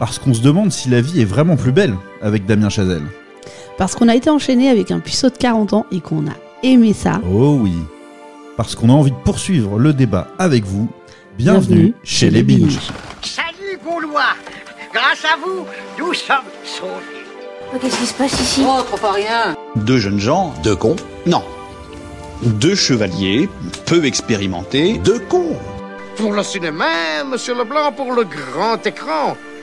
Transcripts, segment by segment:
Parce qu'on se demande si la vie est vraiment plus belle avec Damien Chazelle. Parce qu'on a été enchaîné avec un puceau de 40 ans et qu'on a aimé ça. Oh oui. Parce qu'on a envie de poursuivre le débat avec vous. Bienvenue, chez les Binges. Salut Gaulois Grâce à vous, nous sommes sauvés. Oh, Qu'est-ce qui se passe ici? Oh, trop pas rien. Deux jeunes gens, deux cons Non. Deux chevaliers, peu expérimentés, deux cons. Pour le cinéma, monsieur Leblanc, pour le grand écran.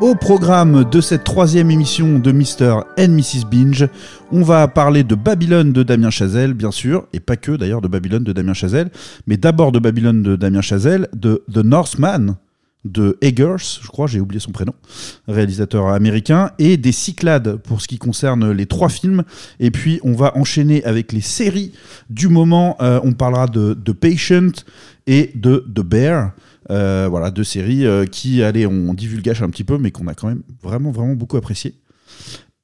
Au programme de cette troisième émission de Mr. and Mrs. Binge, on va parler de Babylone de Damien Chazelle, bien sûr, et pas que d'ailleurs de Babylone de Damien Chazelle, mais d'abord de Babylone de Damien Chazelle, de The Northman de Eggers, je crois, j'ai oublié son prénom, réalisateur américain, et des Cyclades pour ce qui concerne les trois films. Et puis on va enchaîner avec les séries du moment. Euh, on parlera de, de Patient et de The Bear. Euh, voilà, deux séries euh, qui, allez, on divulgage un petit peu, mais qu'on a quand même vraiment, vraiment beaucoup apprécié.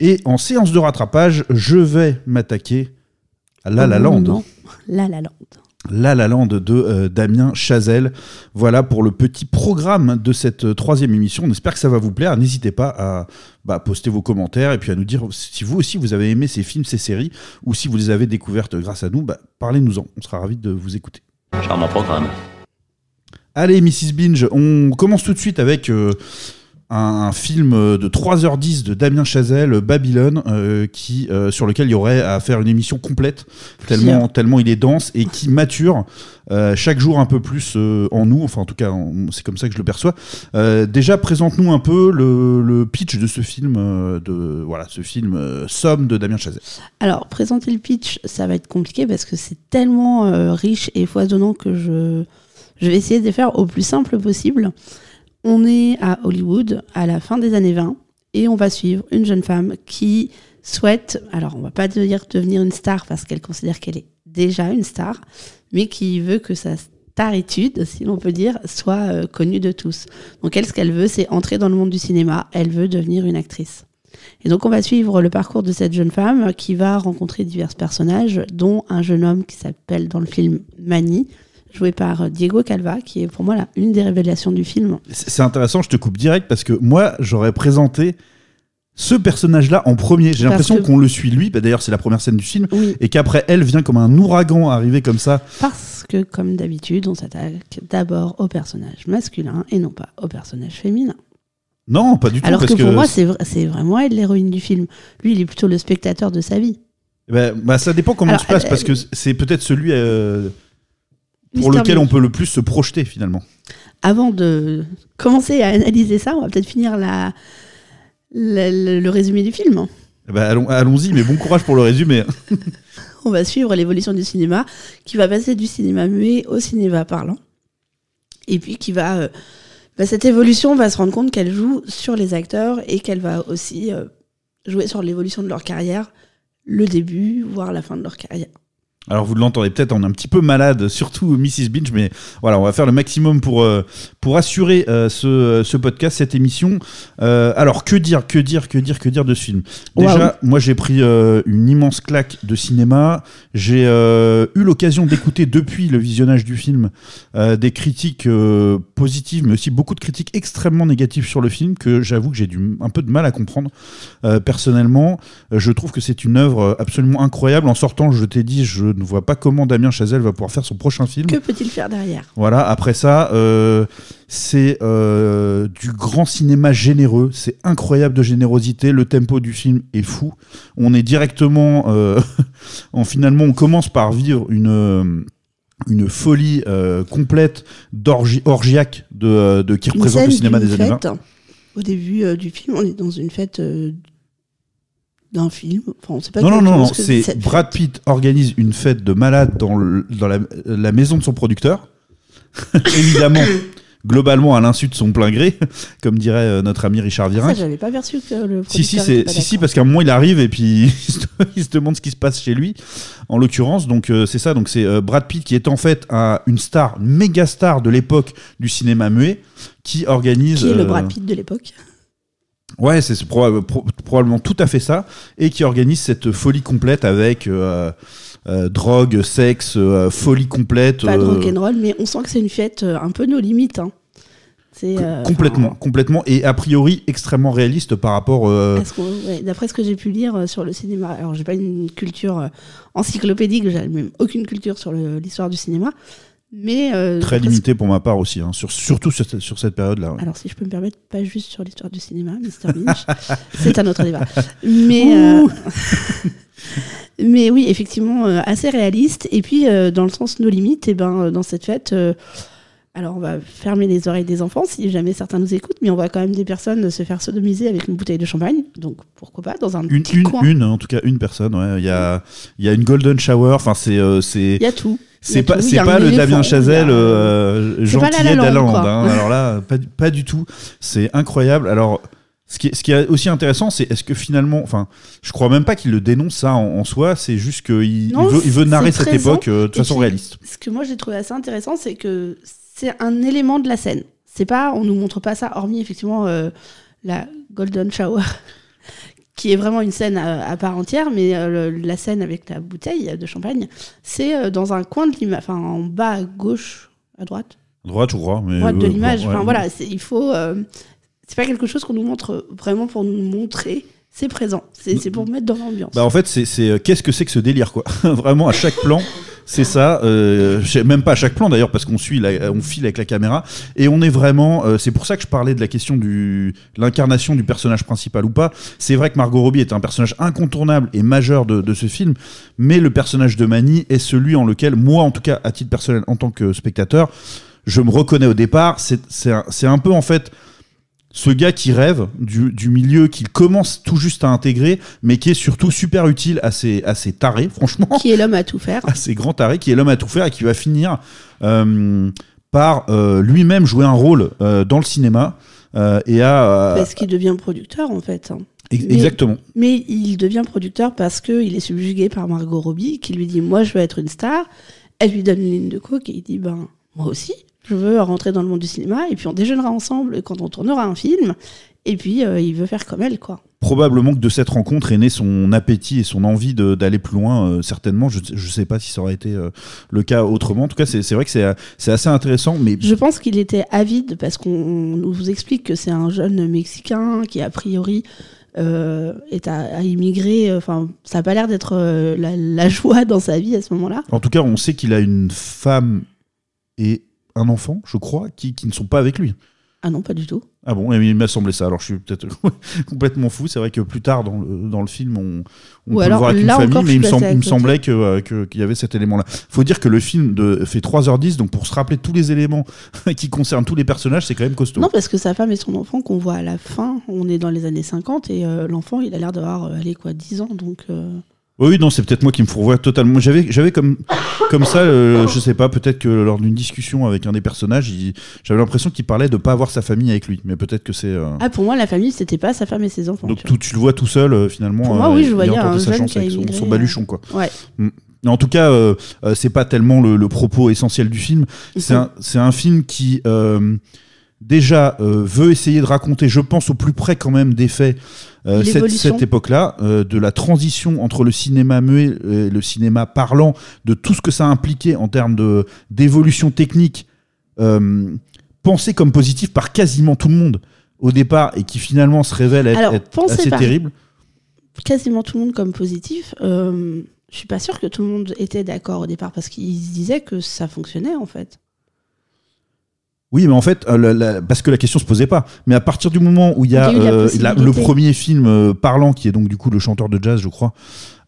Et en séance de rattrapage, je vais m'attaquer à La La Land. non, La La Land. La La Land de euh, Damien Chazelle. Voilà pour le petit programme de cette euh, troisième émission. On espère que ça va vous plaire. N'hésitez pas à bah, poster vos commentaires et puis à nous dire si vous aussi vous avez aimé ces films, ces séries, ou si vous les avez découvertes grâce à nous. Bah, Parlez-nous-en. On sera ravis de vous écouter. Charmant programme. Allez, Mrs. Binge, on commence tout de suite avec euh, un, un film de 3h10 de Damien Chazelle, Babylone, euh, qui, euh, sur lequel il y aurait à faire une émission complète, tellement, tellement il est dense et qui mature euh, chaque jour un peu plus euh, en nous, enfin en tout cas c'est comme ça que je le perçois. Euh, déjà, présente-nous un peu le, le pitch de ce film, euh, de, voilà, ce film euh, Somme de Damien Chazelle. Alors, présenter le pitch, ça va être compliqué parce que c'est tellement euh, riche et foisonnant que je, je vais essayer de les faire au plus simple possible. On est à Hollywood à la fin des années 20 et on va suivre une jeune femme qui souhaite, alors on va pas dire devenir une star parce qu'elle considère qu'elle est déjà une star, mais qui veut que sa staritude, si l'on peut dire, soit euh, connue de tous. Donc elle, ce qu'elle veut, c'est entrer dans le monde du cinéma. Elle veut devenir une actrice. Et donc on va suivre le parcours de cette jeune femme qui va rencontrer divers personnages, dont un jeune homme qui s'appelle dans le film Manny, joué par Diego Calva, qui est pour moi là, une des révélations du film. C'est intéressant, je te coupe direct parce que moi j'aurais présenté ce personnage-là en premier. J'ai l'impression qu'on le suit lui, bah, d'ailleurs c'est la première scène du film, Oui, et qu'après elle vient comme un ouragan arriver comme ça. parce que comme d'habitude, on s'attaque d'abord au personnage masculin et non pas au personnage féminin. Non, pas du tout. Alors parce que pour moi, c'est vra- c'est vraiment elle l'héroïne du film. Lui, il est plutôt le spectateur de sa vie. bah, bah, ça dépend comment Alors, on se place, elle- parce que c'est peut-être celui euh, pour lequel on peut le plus se projeter finalement. Avant de commencer à analyser ça, on va peut-être finir la, la- le- le résumé du film. Bah, allons- Allons-y, mais bon courage pour le résumé. On va suivre l'évolution du cinéma, qui va passer du cinéma muet au cinéma parlant. Et puis qui va. euh, bah, cette évolution, on va se rendre compte qu'elle joue sur les acteurs et qu'elle va aussi euh, jouer sur l'évolution de leur carrière, le début, voire la fin de leur carrière. Alors vous l'entendez peut-être, on est un petit peu malade, surtout Mrs. Binge, mais voilà, on va faire le maximum pour, euh, pour assurer euh, ce, ce podcast, cette émission. Euh, alors que dire, que dire, que dire, que dire de ce film? Déjà, moi j'ai pris une immense claque de cinéma. J'ai eu l'occasion d'écouter depuis le visionnage du film des critiques positives, mais aussi beaucoup de critiques extrêmement négatives sur le film que j'avoue que j'ai un peu de mal à comprendre. Personnellement, je trouve que c'est une œuvre absolument incroyable. En sortant, je t'ai dit, je ne vois pas comment Damien Chazelle va pouvoir faire son prochain film. Que peut-il faire derrière? Voilà, après ça, euh, c'est euh, du grand cinéma généreux, c'est incroyable de générosité, le tempo du film est fou. On est directement, euh, en, finalement, on commence par vivre une, une folie euh, complète d'orgie orgiaque de, de qui représente le cinéma des années 20. fête. Au début euh, du film, on est dans une fête euh, d'un film. Enfin, on sait pas Non, non, non, non, c'est Brad Pitt organise une fête de malade dans, le- dans la, la maison de son producteur. Évidemment, globalement à l'insu de son plein gré, comme dirait euh, notre ami Richard Ça, Virin. j'avais pas perçu que le Si si producteur c'est si si parce qu'à un moment il arrive et puis il se, demande ce qui se passe chez lui en l'occurrence donc euh, c'est ça donc c'est euh, Brad Pitt qui est en fait un- une star une méga star de l'époque du cinéma muet qui organise Qui est le euh, Brad Pitt de l'époque Ouais, c'est c'est proba- pro- probablement tout à fait ça, et qui organise cette folie complète avec euh, euh, drogue, sexe, euh, folie complète. Pas de rock'n'roll, mais on sent que c'est une fête un peu nos limites. hein. Euh, complètement, enfin, complètement, et a priori extrêmement réaliste par rapport. euh, ouais, D'après ce que j'ai pu lire euh, sur le cinéma, alors j'ai pas une culture encyclopédique, j'ai même aucune culture sur l'histoire du cinéma, mais euh, Très limité pour ma part aussi, hein, sur, surtout sur, cette- sur cette période-là. ouais. Alors si je peux me permettre, pas juste sur l'histoire du cinéma, Mr Lynch, c'est un autre débat. Mais euh, mais oui, effectivement, euh, assez réaliste. Et puis dans le sens nos limites, et ben euh, dans cette fête. alors, on va fermer les oreilles des enfants si jamais certains nous écoutent, mais on voit quand même des personnes se faire sodomiser avec une bouteille de champagne. Donc, pourquoi pas, dans un Une, petit une, coin. une, en tout cas une personne. ouais. Il y a, il y a une golden shower. Enfin, c'est, c'est, Il y a tout. Y c'est pas, c'est pas le Damien Chazelle euh, gentillet Land, d'Aland. quoi. hein. Alors là, pas, du- pas du tout. C'est incroyable. Alors. Ce qui, est, ce qui est aussi intéressant, c'est est-ce que finalement, enfin, je crois même pas qu'il le dénonce ça en, en soi, c'est juste qu'il il veut, il veut narrer cette présent. époque euh, de façon puis, réaliste. Ce que moi j'ai trouvé assez intéressant, c'est que c'est un élément de la scène. C'est pas, on nous montre pas ça, hormis effectivement euh, la Golden Shower, qui est vraiment une scène à, à part entière, mais euh, le- la scène avec la bouteille de champagne, c'est euh, dans un coin de l'image, enfin en bas à gauche, à droite, Droite ou droit, mais droite de euh, l'image. Enfin ouais. voilà, il faut. euh, c'est pas quelque chose qu'on nous montre vraiment pour nous montrer. C'est présent. C'est pour mettre dans l'ambiance. Bah en fait, c'est euh, qu'est-ce que c'est que ce délire quoi? Vraiment à chaque plan, c'est ça. Euh, même pas à chaque plan d'ailleurs parce qu'on suit, on file avec la caméra et on est vraiment. euh, c'est pour ça que je parlais de la question du l'incarnation du personnage principal ou pas. C'est vrai que Margot Robbie est un personnage incontournable et majeur de, de ce film, mais le personnage de Manny est celui en lequel moi, en tout cas à titre personnel, en tant que spectateur, je me reconnais au départ. C'est un peu en fait ce gars qui rêve du, du milieu qu'il commence tout juste à intégrer, mais qui est surtout super utile à ses, à ses tarés, franchement, Qui est l'homme à tout faire. à ses grands tarés, qui est l'homme à tout faire et qui va finir euh, par euh, lui-même jouer un rôle euh, dans le cinéma et à. Parce qu'il devient producteur en fait. hein. mais- exactement. Mais il devient producteur parce qu'il est subjugué par Margot Robbie qui lui dit Moi, je veux être une star. Elle lui donne une ligne de coke et il dit Ben, moi aussi, je veux rentrer dans le monde du cinéma. Et puis on déjeunera ensemble quand on tournera un film. Et puis euh, il veut faire comme elle, quoi. Probablement que de cette rencontre est né son appétit et son envie d'aller plus loin, euh, certainement. Je ne sais pas si ça aurait été euh, le cas autrement. En tout cas, c'est vrai que c'est assez intéressant, mais Je pense qu'il était avide parce qu'on on nous explique que c'est un jeune Mexicain qui, a priori, euh, est à, à immigrer. Enfin, ça n'a pas l'air d'être euh, la, la joie dans sa vie à ce moment-là. En tout cas, on sait qu'il a une femme et un enfant, je crois, qui, qui ne sont pas avec lui. Ah non, pas du tout. Ah bon, il m'a semblé ça. Alors je suis peut-être complètement fou. C'est vrai que plus tard dans le, dans le film, on, on Ou peut alors, le voir avec une famille, encore, mais il me, il semblait que, euh, que- qu'il y avait cet élément-là. faut dire que le film de, fait 3h10, donc pour se rappeler tous les éléments qui concernent tous les personnages, c'est quand même costaud. Non, parce que sa femme et son enfant qu'on voit à la fin, on est dans les années 50 et euh, l'enfant, il a l'air d'avoir, euh, allez, quoi, 10 ans. Donc, euh, Oui, non, c'est peut-être moi qui me fourvoie totalement. J'avais, j'avais comme, comme ça, euh, je sais pas, peut-être que lors d'une discussion avec un des personnages, j'avais l'impression qu'il parlait de pas avoir sa famille avec lui. Mais peut-être que c'est. euh, Ah, pour moi, la famille, c'était pas sa femme et ses enfants. Donc tu tout, tu le vois tout seul euh, finalement. Pour moi, euh, oui, je voyais un sa jeune chance qui avec son, euh, baluchon quoi. Ouais. Mm. En tout cas, c'est pas tellement le, le propos essentiel du film. C'est un, c'est un film qui euh, déjà euh, veut essayer de raconter, je pense, au plus près quand même des faits. euh, cette, époque-là, euh, de la transition entre le cinéma muet et le cinéma parlant, de tout ce que ça impliquait en termes d'évolution technique, euh, pensé comme positif par quasiment tout le monde au départ et qui finalement se révèle être, Alors, être pensé assez terrible. Quasiment tout le monde comme positif. Je suis pas sûre que tout le monde était d'accord au départ parce qu'ils se disaient que ça fonctionnait en fait. Oui, mais en fait, euh, la- la- parce que la question se posait pas. Mais à partir du moment où il y a, Il y a eu la euh, la- le premier film euh, parlant, qui est donc du coup le chanteur de jazz, je crois,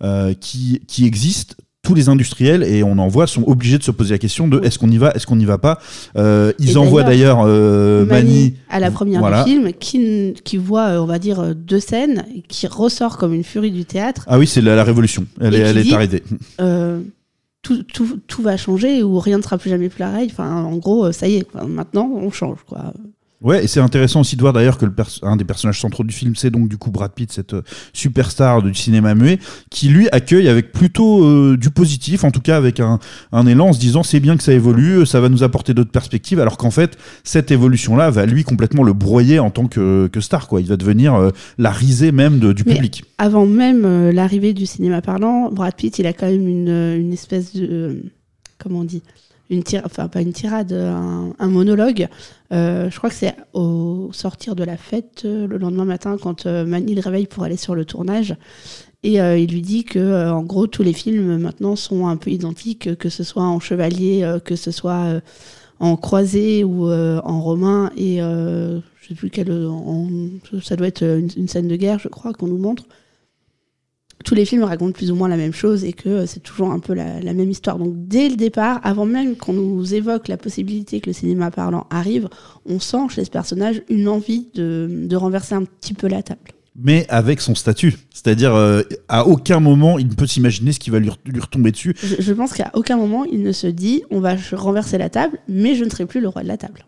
euh, qui, qui existe, tous les industriels, et on en voit, sont obligés de se poser la question de est-ce qu'on y va, est-ce qu'on n'y va pas. Euh, ils Et envoient d'ailleurs euh, Mani, Mani. à la première voilà. du film, qui, qui voit, on va dire, deux scènes, qui ressort comme une furie du théâtre. Ah oui, c'est la, la révolution. Elle est, elle est. Euh, tout, va changer ou rien ne sera plus jamais pareil. Enfin, en gros, ça y est, maintenant on change. Quoi. Ouais, et c'est intéressant aussi de voir d'ailleurs que le un des personnages centraux du film, c'est donc du coup Brad Pitt, cette euh, superstar du cinéma muet, qui lui accueille avec plutôt euh, du positif, en tout cas avec un, un élan en se disant c'est bien que ça évolue, ça va nous apporter d'autres perspectives, alors qu'en fait cette évolution-là va lui complètement le broyer en tant que, que star, quoi. Il va devenir euh, la risée même de- du Mais public. Avant même euh, l'arrivée du cinéma parlant, Brad Pitt, il a quand même une, euh, une espèce de. euh, comment on dit? Une tira- enfin pas une tirade, un, monologue. Euh, je crois que c'est au sortir de la fête euh, le lendemain matin quand euh, Manny le réveille pour aller sur le tournage. Et il lui dit que, en gros, tous les films maintenant sont un peu identiques, que ce soit en chevalier, que ce soit en croisé ou en romain. Et je sais plus quel. en- ça doit être une scène de guerre, je crois, qu'on nous montre. Tous les films racontent plus ou moins la même chose et que euh, c'est toujours un peu la, la même histoire. Donc, dès le départ, avant même qu'on nous évoque la possibilité que le cinéma parlant arrive, on sent chez ce personnage une envie de, de renverser un petit peu la table. Mais avec son statut. C'est-à-dire, euh, à aucun moment, il ne peut s'imaginer ce qui va lui, lui retomber dessus. Je, je pense qu'à aucun moment il ne se dit on va renverser la table, mais je ne serai plus le roi de la table.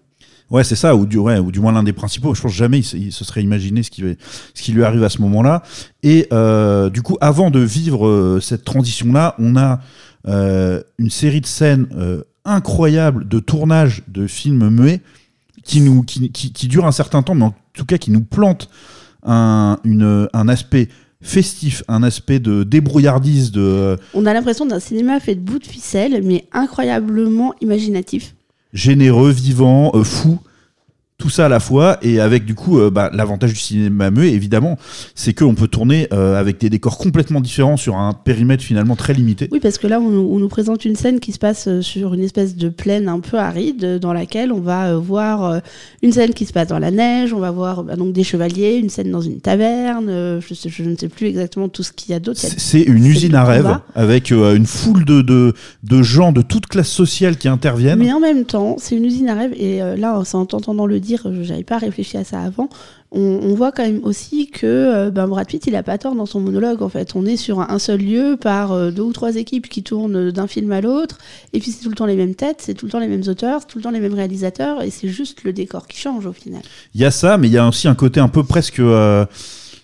Ouais, c'est ça, ou du, moins l'un des principaux. Je pense jamais il se, serait imaginé ce qui, lui arrive à ce moment-là. Et euh, du coup, avant de vivre euh, cette transition-là, on a euh, une série de scènes incroyables de tournage de films muets qui, durent un certain temps, mais en tout cas qui nous plantent un, aspect festif, un aspect de débrouillardise, On a l'impression d'un cinéma fait de bouts de ficelle, mais incroyablement imaginatif. Généreux, vivant, euh, fou. Tout ça à la fois, et avec du coup, euh, bah, l'avantage du cinéma muet, évidemment, c'est qu'on peut tourner euh, avec des décors complètement différents sur un périmètre finalement très limité. Oui, parce que là, on, nous- on nous présente une scène qui se passe euh, sur une espèce de plaine un peu aride, dans laquelle on va euh, voir une scène qui se passe dans la neige, on va voir bah, donc des chevaliers, une scène dans une taverne, je, sais- je ne sais plus exactement tout ce qu'il y a d'autre. C'est une usine à rêve, avec une foule de, de, de gens de toute classe sociale qui interviennent. Mais en même temps, c'est une usine à rêve. Et là, c'est en t'entendant le dire, euh, j'avais pas réfléchi à ça avant. On, voit quand même aussi que euh, ben, Brad Pitt, il a pas tort dans son monologue. En fait, on est sur un seul lieu par euh, deux ou trois équipes qui tournent d'un film à l'autre. Et puis c'est tout le temps les mêmes têtes, c'est tout le temps les mêmes auteurs, c'est tout le temps les mêmes réalisateurs. Et c'est juste le décor qui change au final. Il y a ça, mais il y a aussi un côté un peu presque euh,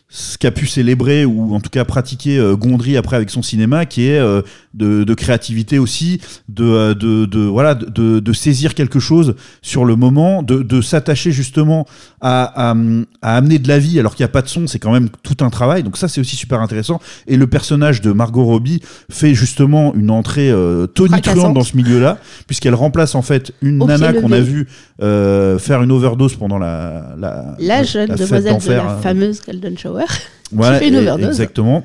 ce qu'a pu célébrer ou en tout cas pratiquer euh, Gondry après avec son cinéma, qui est euh, de, de créativité aussi, de, euh, de, de voilà, de- de, saisir quelque chose sur le moment, de, de s'attacher justement à, à, à amener de la vie alors qu'il n'y a pas de son, c'est quand même tout un travail. Donc ça, c'est aussi super intéressant. Et le personnage de Margot Robbie fait justement une entrée euh, tonitruante dans ce milieu-là, puisqu'elle remplace en fait une Au nana qu'on a euh, faire une overdose pendant la la, La jeune la fête demoiselle de la hein. fameuse Golden Shower. Voilà, fait une overdose. Exactement.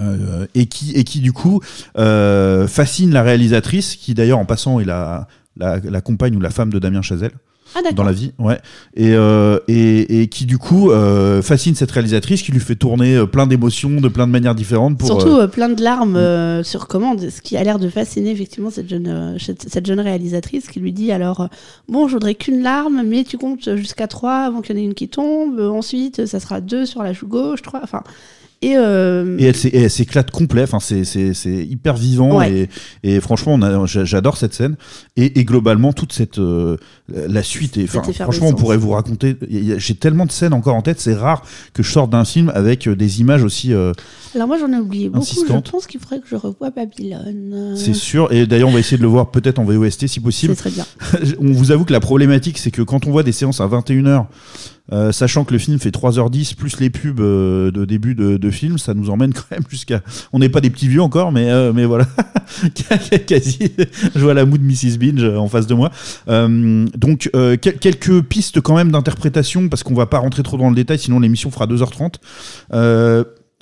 Euh, et qui et qui du coup euh, fascine la réalisatrice qui d'ailleurs en passant est la, la la compagne ou la femme de Damien Chazelle Ah dans la vie ouais. Et euh, et, et qui du coup euh, fascine cette réalisatrice qui lui fait tourner euh, plein d'émotions de plein de manières différentes pour Surtout plein de larmes euh, sur commande, ce qui a l'air de fasciner effectivement cette jeune, cette, jeune réalisatrice qui lui dit alors bon je voudrais qu'une larme mais tu comptes jusqu'à trois avant qu'il y en ait une qui tombe, ensuite ça sera deux sur la joue gauche, trois, enfin et, euh, Et elle s'éclate complet, enfin, c'est- hyper vivant Ouais. et, et franchement j'adore cette scène et, et globalement toute cette euh, la suite et franchement on pourrait vous raconter j'ai tellement de scènes encore en tête c'est rare que je sorte d'un film avec euh, des images aussi euh, alors moi j'en ai oublié beaucoup, je pense qu'il faudrait que je revoie Babylone. C'est sûr et d'ailleurs on va essayer de le voir peut-être en VOST si possible c'est très bien. on vous avoue que la problématique, c'est que quand on voit des séances à 21h, euh, sachant que le film fait 3h10 plus les pubs euh, de début de, film, ça nous emmène quand même jusqu'à. On n'est pas des petits vieux encore, mais, euh, mais voilà. Quasi. Je vois la moue de Mrs. Binge euh, en face de moi. Donc, quel- quelques pistes quand même d'interprétation, parce qu'on va pas rentrer trop dans le détail, sinon l'émission fera 2h30.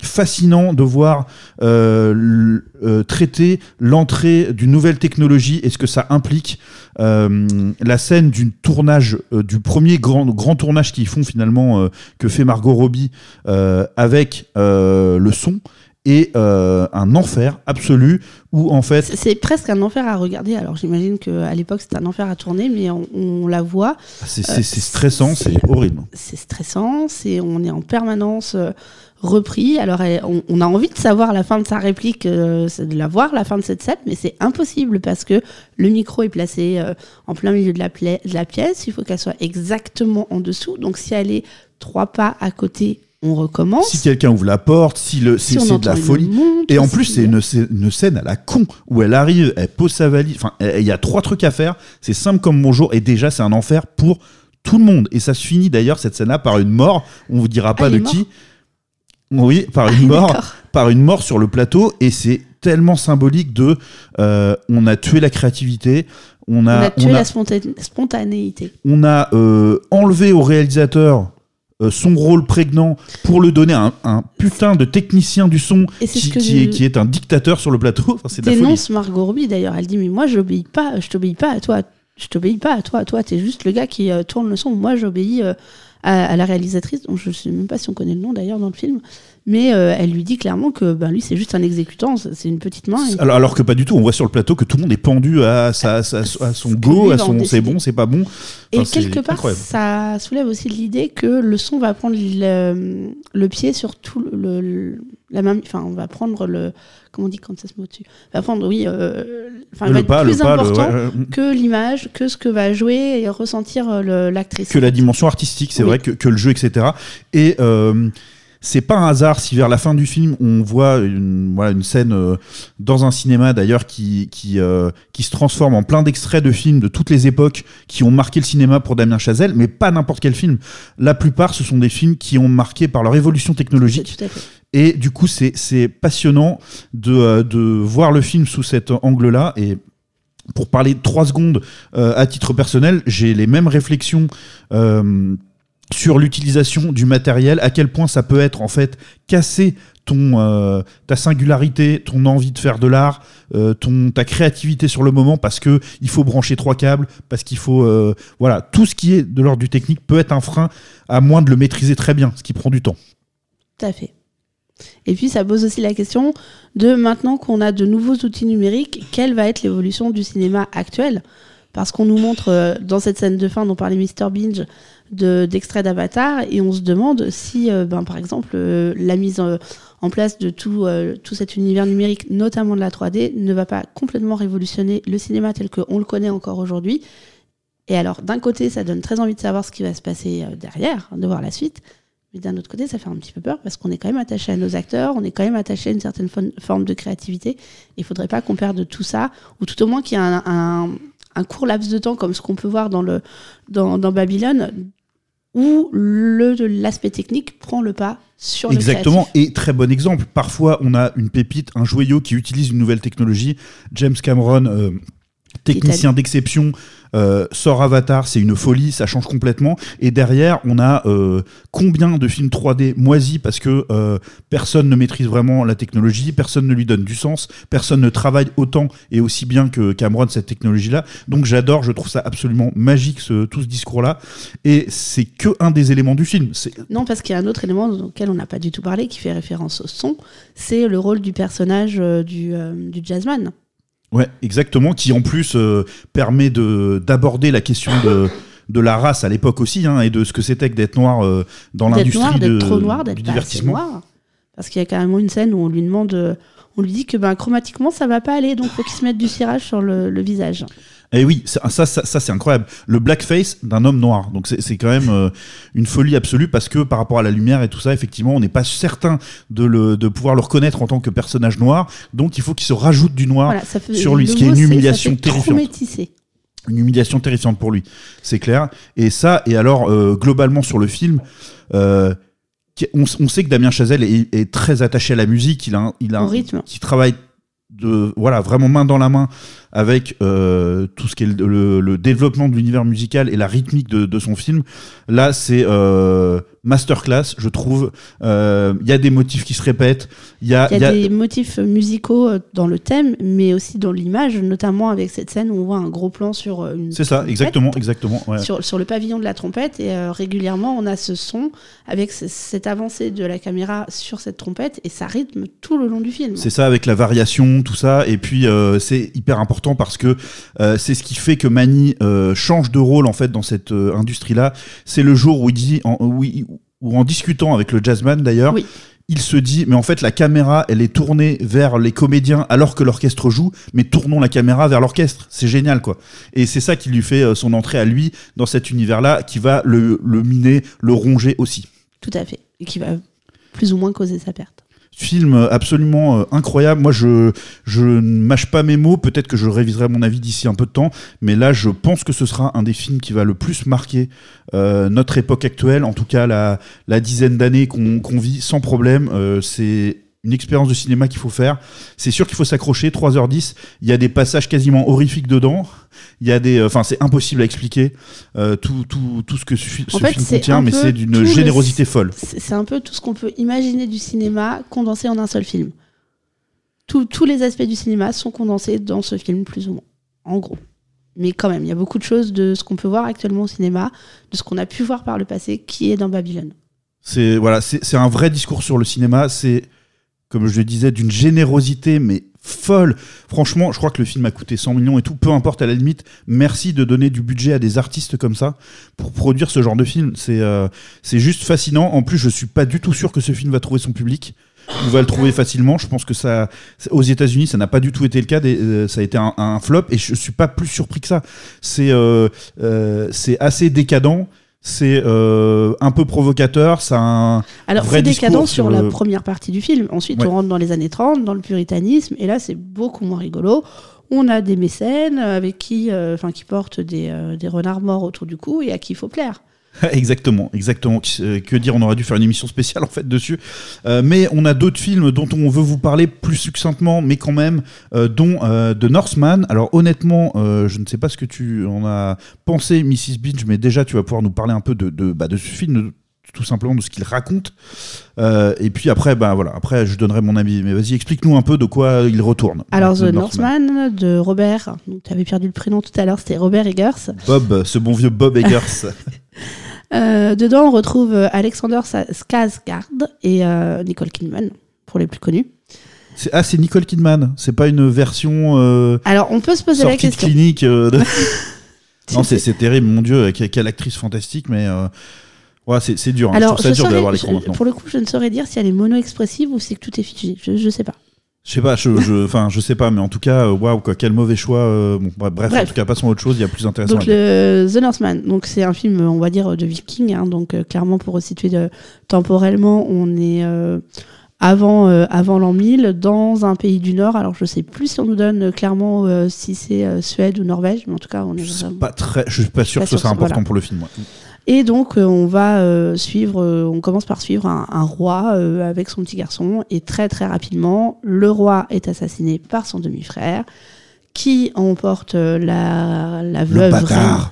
Fascinant de voir euh, euh, traiter l'entrée d'une nouvelle technologie et ce que ça implique. Euh, la scène du tournage, du premier grand, grand tournage qu'ils font finalement, que fait Margot Robbie avec le son, et euh, un enfer absolu où en fait C'est- presque un enfer à regarder. Alors j'imagine qu'à l'époque c'était un enfer à tourner, mais on, on la voit. c'est Euh, c'est- stressant, c'est horrible. C'est stressant, c'est on est en permanence euh, repris. Alors elle- on, on a envie de savoir la fin de sa réplique, de la voir la fin de cette scène, mais c'est impossible parce que le micro est placé en plein milieu de la, de la pièce. Il faut qu'elle soit exactement en dessous. Donc si elle est trois pas à côté, on recommence. Si quelqu'un ouvre la porte, si le, Si c'est de la folie. Et en plus, c'est une, scè- une scène à la con où elle arrive, elle pose sa valise. Enfin, il y a trois trucs à faire. C'est simple comme bonjour. Et déjà, c'est un enfer pour tout le monde. Et ça se finit d'ailleurs, cette scène-là, par une mort. On vous dira pas Ah, de qui. Oui, par une Ah, mort. Par une mort sur le plateau. Et c'est tellement symbolique de. euh, on a tué la créativité. On On a, tué on a- la spontané- spontanéité. on a euh, enlevé au réalisateur euh, son rôle prégnant pour le donner à un, un putain de technicien du son qui, est, je- qui est un dictateur sur le plateau. Enfin, c'est dénonce Margot Robbie d'ailleurs. Elle dit mais moi j'obéis pas, je t'obéis pas à toi, je t'obéis pas à toi, toi t'es juste le gars qui euh, tourne le son. Moi j'obéis euh, à, à la réalisatrice, dont je sais même pas si on connaît le nom d'ailleurs dans le film, mais euh, elle lui dit clairement que ben lui c'est juste un exécutant, c'est une petite main. et- Alors, alors que pas du tout, on voit sur le plateau que tout le monde est pendu à, sa, sa- à son go, lui à son c'est bon, c'est pas bon. Et Enfin, quelque part, incroyable. ça soulève aussi l'idée que le son va prendre le, le pied sur tout le, le- la main, enfin, on va prendre le, comment on dit quand ça se met au-dessus, va prendre, oui, euh, enfin, va être pas, plus pas, le- important ouais, que l'image, que ce que va jouer et ressentir euh, l'actrice. que la dimension artistique, c'est Oui. vrai que, que le jeu, etc. Et euh, c'est pas un hasard si vers la fin du film on voit une, voilà, une scène euh, dans un cinéma d'ailleurs qui, qui, euh, qui se transforme en plein d'extraits de films de toutes les époques qui ont marqué le cinéma pour Damien Chazelle, mais pas n'importe quel film. La plupart, ce sont des films qui ont marqué par leur évolution technologique. Tout à fait. Et du coup, c'est passionnant de, euh, de voir le film sous cet angle-là. Et pour parler trois secondes euh, à titre personnel, j'ai les mêmes réflexions. euh, sur l'utilisation du matériel, à quel point ça peut être en fait casser ton euh, ta singularité, ton envie de faire de l'art, euh, ton ta créativité sur le moment parce que il faut brancher trois câbles, parce qu'il faut euh, voilà tout ce qui est de l'ordre du technique peut être un frein à moins de le maîtriser très bien, ce qui prend du temps. Tout à fait. Et puis ça pose aussi la question de maintenant qu'on a de nouveaux outils numériques, quelle va être l'évolution du cinéma actuel? Parce qu'on nous montre euh, dans cette scène de fin dont parlait Mr. Binge de- d'extraits d'Avatar et on se demande si, euh, ben, par exemple, euh, la mise en place de tout, tout cet univers numérique, notamment de la 3D, ne va pas complètement révolutionner le cinéma tel qu'on le connaît encore aujourd'hui. Et alors, d'un côté, ça donne très envie de savoir ce qui va se passer derrière, de voir la suite. Mais d'un autre côté, ça fait un petit peu peur parce qu'on est quand même attaché à nos acteurs, on est quand même attaché à une certaine forme de créativité. Il faudrait pas qu'on perde tout ça, ou tout au moins qu'il y ait un- un court laps de temps, comme ce qu'on peut voir dans, le, dans, dans Babylone, où l'aspect technique prend le pas sur Exactement, le créatif. et très bon exemple. Parfois, on a une pépite, un joyau qui utilise une nouvelle technologie. James Cameron, euh, technicien d'exception, euh, sort Avatar, c'est une folie, ça change complètement. Et derrière, on a euh, combien de films 3D moisis parce que euh, personne ne maîtrise vraiment la technologie, personne ne lui donne du sens, personne ne travaille autant et aussi bien que Cameron cette technologie-là. Donc j'adore, je trouve ça absolument magique ce, tout ce discours-là. Et c'est que un des éléments du film. Non, parce qu'il y a un autre élément auquel on n'a pas du tout parlé, qui fait référence au son, c'est le rôle du personnage du, du jazzman. Ouais, exactement, qui en plus euh, permet de d'aborder la question de de la race à l'époque aussi, hein, et de ce que c'était que d'être noir euh, dans D'être l'industrie noir, de- d'être trop noir, d'être pas assez noir. Parce qu'il y a carrément une scène où on lui demande, euh, on lui dit que ben, chromatiquement ça va pas aller, donc faut qu'il se mette du cirage sur le, le visage. Et oui, ça, ça, ça, ça, c'est incroyable. Le blackface d'un homme noir. Donc c'est quand même euh, une folie absolue parce que par rapport à la lumière et tout ça, effectivement, on n'est pas certain de, le, de pouvoir le reconnaître en tant que personnage noir. Donc il faut qu'il se rajoute du noir Voilà, ça fait- sur lui, ce qui est une humiliation terrifiante. une humiliation terrifiante pour lui, c'est clair. Et ça, et alors euh, globalement sur le film, euh, on, on sait que Damien Chazelle est, est très attaché à la musique. Il a, il a Au un- rythme. qui travaille de voilà vraiment main dans la main avec euh, tout ce qui est le, le- le développement de l'univers musical et la rythmique de, de son film. Là, c'est euh, masterclass, je trouve. Euh, Il y a des motifs qui se répètent. Il y a, y y des motifs musicaux euh, dans le thème, mais aussi dans l'image, notamment avec cette scène où on voit un gros plan sur euh, une c'est ça, exactement, exactement. ouais. Sur, sur le pavillon de la trompette, et euh, régulièrement on a ce son avec ce- cette avancée de la caméra sur cette trompette, et ça rythme tout le long du film. C'est ça avec la variation, tout ça. Et puis euh, c'est hyper important parce que euh, c'est ce qui fait que Mani euh, change de rôle en fait dans cette euh, industrie-là. C'est le jour où il dit, en, où, il- où en discutant avec le jazzman d'ailleurs. Oui. Il se dit, mais en fait, la caméra, elle est tournée vers les comédiens alors que l'orchestre joue, mais tournons la caméra vers l'orchestre. C'est génial, quoi. Et c'est ça qui lui fait son entrée à lui dans cet univers-là, qui va le, le miner, le ronger aussi. Tout à fait. Et qui va plus ou moins causer sa perte. Film absolument euh, incroyable. Moi, je, je ne mâche pas mes mots. Peut-être que je réviserai mon avis d'ici un peu de temps. Mais là, je pense que ce sera un des films qui va le plus marquer euh, notre époque actuelle. En tout cas, la, la dizaine d'années qu'on qu'on vit sans problème. Euh, c'est une expérience de cinéma qu'il faut faire. C'est sûr qu'il faut s'accrocher. 3h10. Il y a des passages quasiment horrifiques dedans. Il y a des, enfin, c'est impossible à expliquer euh, tout, tout, tout ce que ce, En fait, film contient, mais c'est tout d'une le- générosité folle. C'est un peu tout ce qu'on peut imaginer du cinéma condensé en un seul film. Tous- tous les aspects du cinéma sont condensés dans ce film, plus ou moins, en gros. Mais quand même, il y a beaucoup de choses de ce qu'on peut voir actuellement au cinéma, de ce qu'on a pu voir par le passé, qui est dans Babylone. C'est voilà, c'est c'est un vrai discours sur le cinéma. C'est comme je le disais d'une générosité mais folle. Franchement, je crois que le film a coûté 100 millions et tout. Peu importe à la limite. Merci de donner du budget à des artistes comme ça pour produire ce genre de film. C'est euh, c'est juste fascinant. En plus, je suis pas du tout sûr que ce film va trouver son public. On va le trouver facilement. Je pense que ça, aux États-Unis, ça n'a pas du tout été le cas. Euh, ça a été un, un flop et je suis pas plus surpris que ça. C'est euh, euh, c'est assez décadent. C'est euh, un peu provocateur. Ça un Alors, vrai c'est décadent sur, la première partie du film. Ensuite, Ouais. on rentre dans les années 30, dans le puritanisme, et là, c'est beaucoup moins rigolo. On a des mécènes avec qui, euh, enfin, qui portent des, euh, des renards morts autour du cou et à qui il faut plaire. exactement, exactement. Euh, Que dire, on aurait dû faire une émission spéciale en fait dessus. Euh, mais on a d'autres films dont on veut vous parler plus succinctement, mais quand même, euh, dont euh, The Northman. Alors honnêtement, je ne sais pas ce que tu en as pensé, Mrs. Binge, mais déjà tu vas pouvoir nous parler un peu de, de, bah, de ce film. tout simplement de ce qu'il raconte Euh, et puis après bah voilà après je donnerai mon avis mais vas-y explique-nous un peu de quoi il retourne Alors, The The Northman de Robert, tu avais perdu le prénom tout à l'heure, c'était Robert Eggers. Bob ce bon vieux Bob Eggers dedans, on retrouve euh, Alexander Skarsgård et euh, Nicole Kidman, pour les plus connus. Ah c'est Nicole Kidman c'est pas une version euh, Alors, on peut se poser la sortie de question. clinique. euh, de- non, c'est c'est terrible, mon Dieu, quelle, actrice fantastique, mais euh, ouais, c'est c'est dur. hein. Alors, je trouve ça je dur de saurais- l'écran je- maintenant. pour le coup, je ne saurais dire si elle est mono-expressive ou si tout est figé. Je, je sais pas. Je sais pas, je, je, enfin, je sais pas, mais en tout cas, euh, waouh, quoi, quel mauvais choix. euh, bon, bref, bref, en tout cas, passons à autre chose, il y a plus intéressant. Donc le The Northman, donc c'est un film, on va dire de viking. hein. donc euh, clairement pour resituer de- temporellement, on est euh, avant euh, avant l'an 1000 dans un pays du Nord. Alors je sais plus si on nous donne euh, clairement euh, si c'est euh, Suède ou Norvège, mais en tout cas on est. C'est vraiment- pas très, je suis pas sûr que ce soit important voilà. pour le film. ouais. Et donc euh, on va euh, suivre, euh, on commence par suivre un, un roi avec son petit garçon. Et très très rapidement le roi est assassiné par son demi-frère qui emporte la, Le veuve bâtard.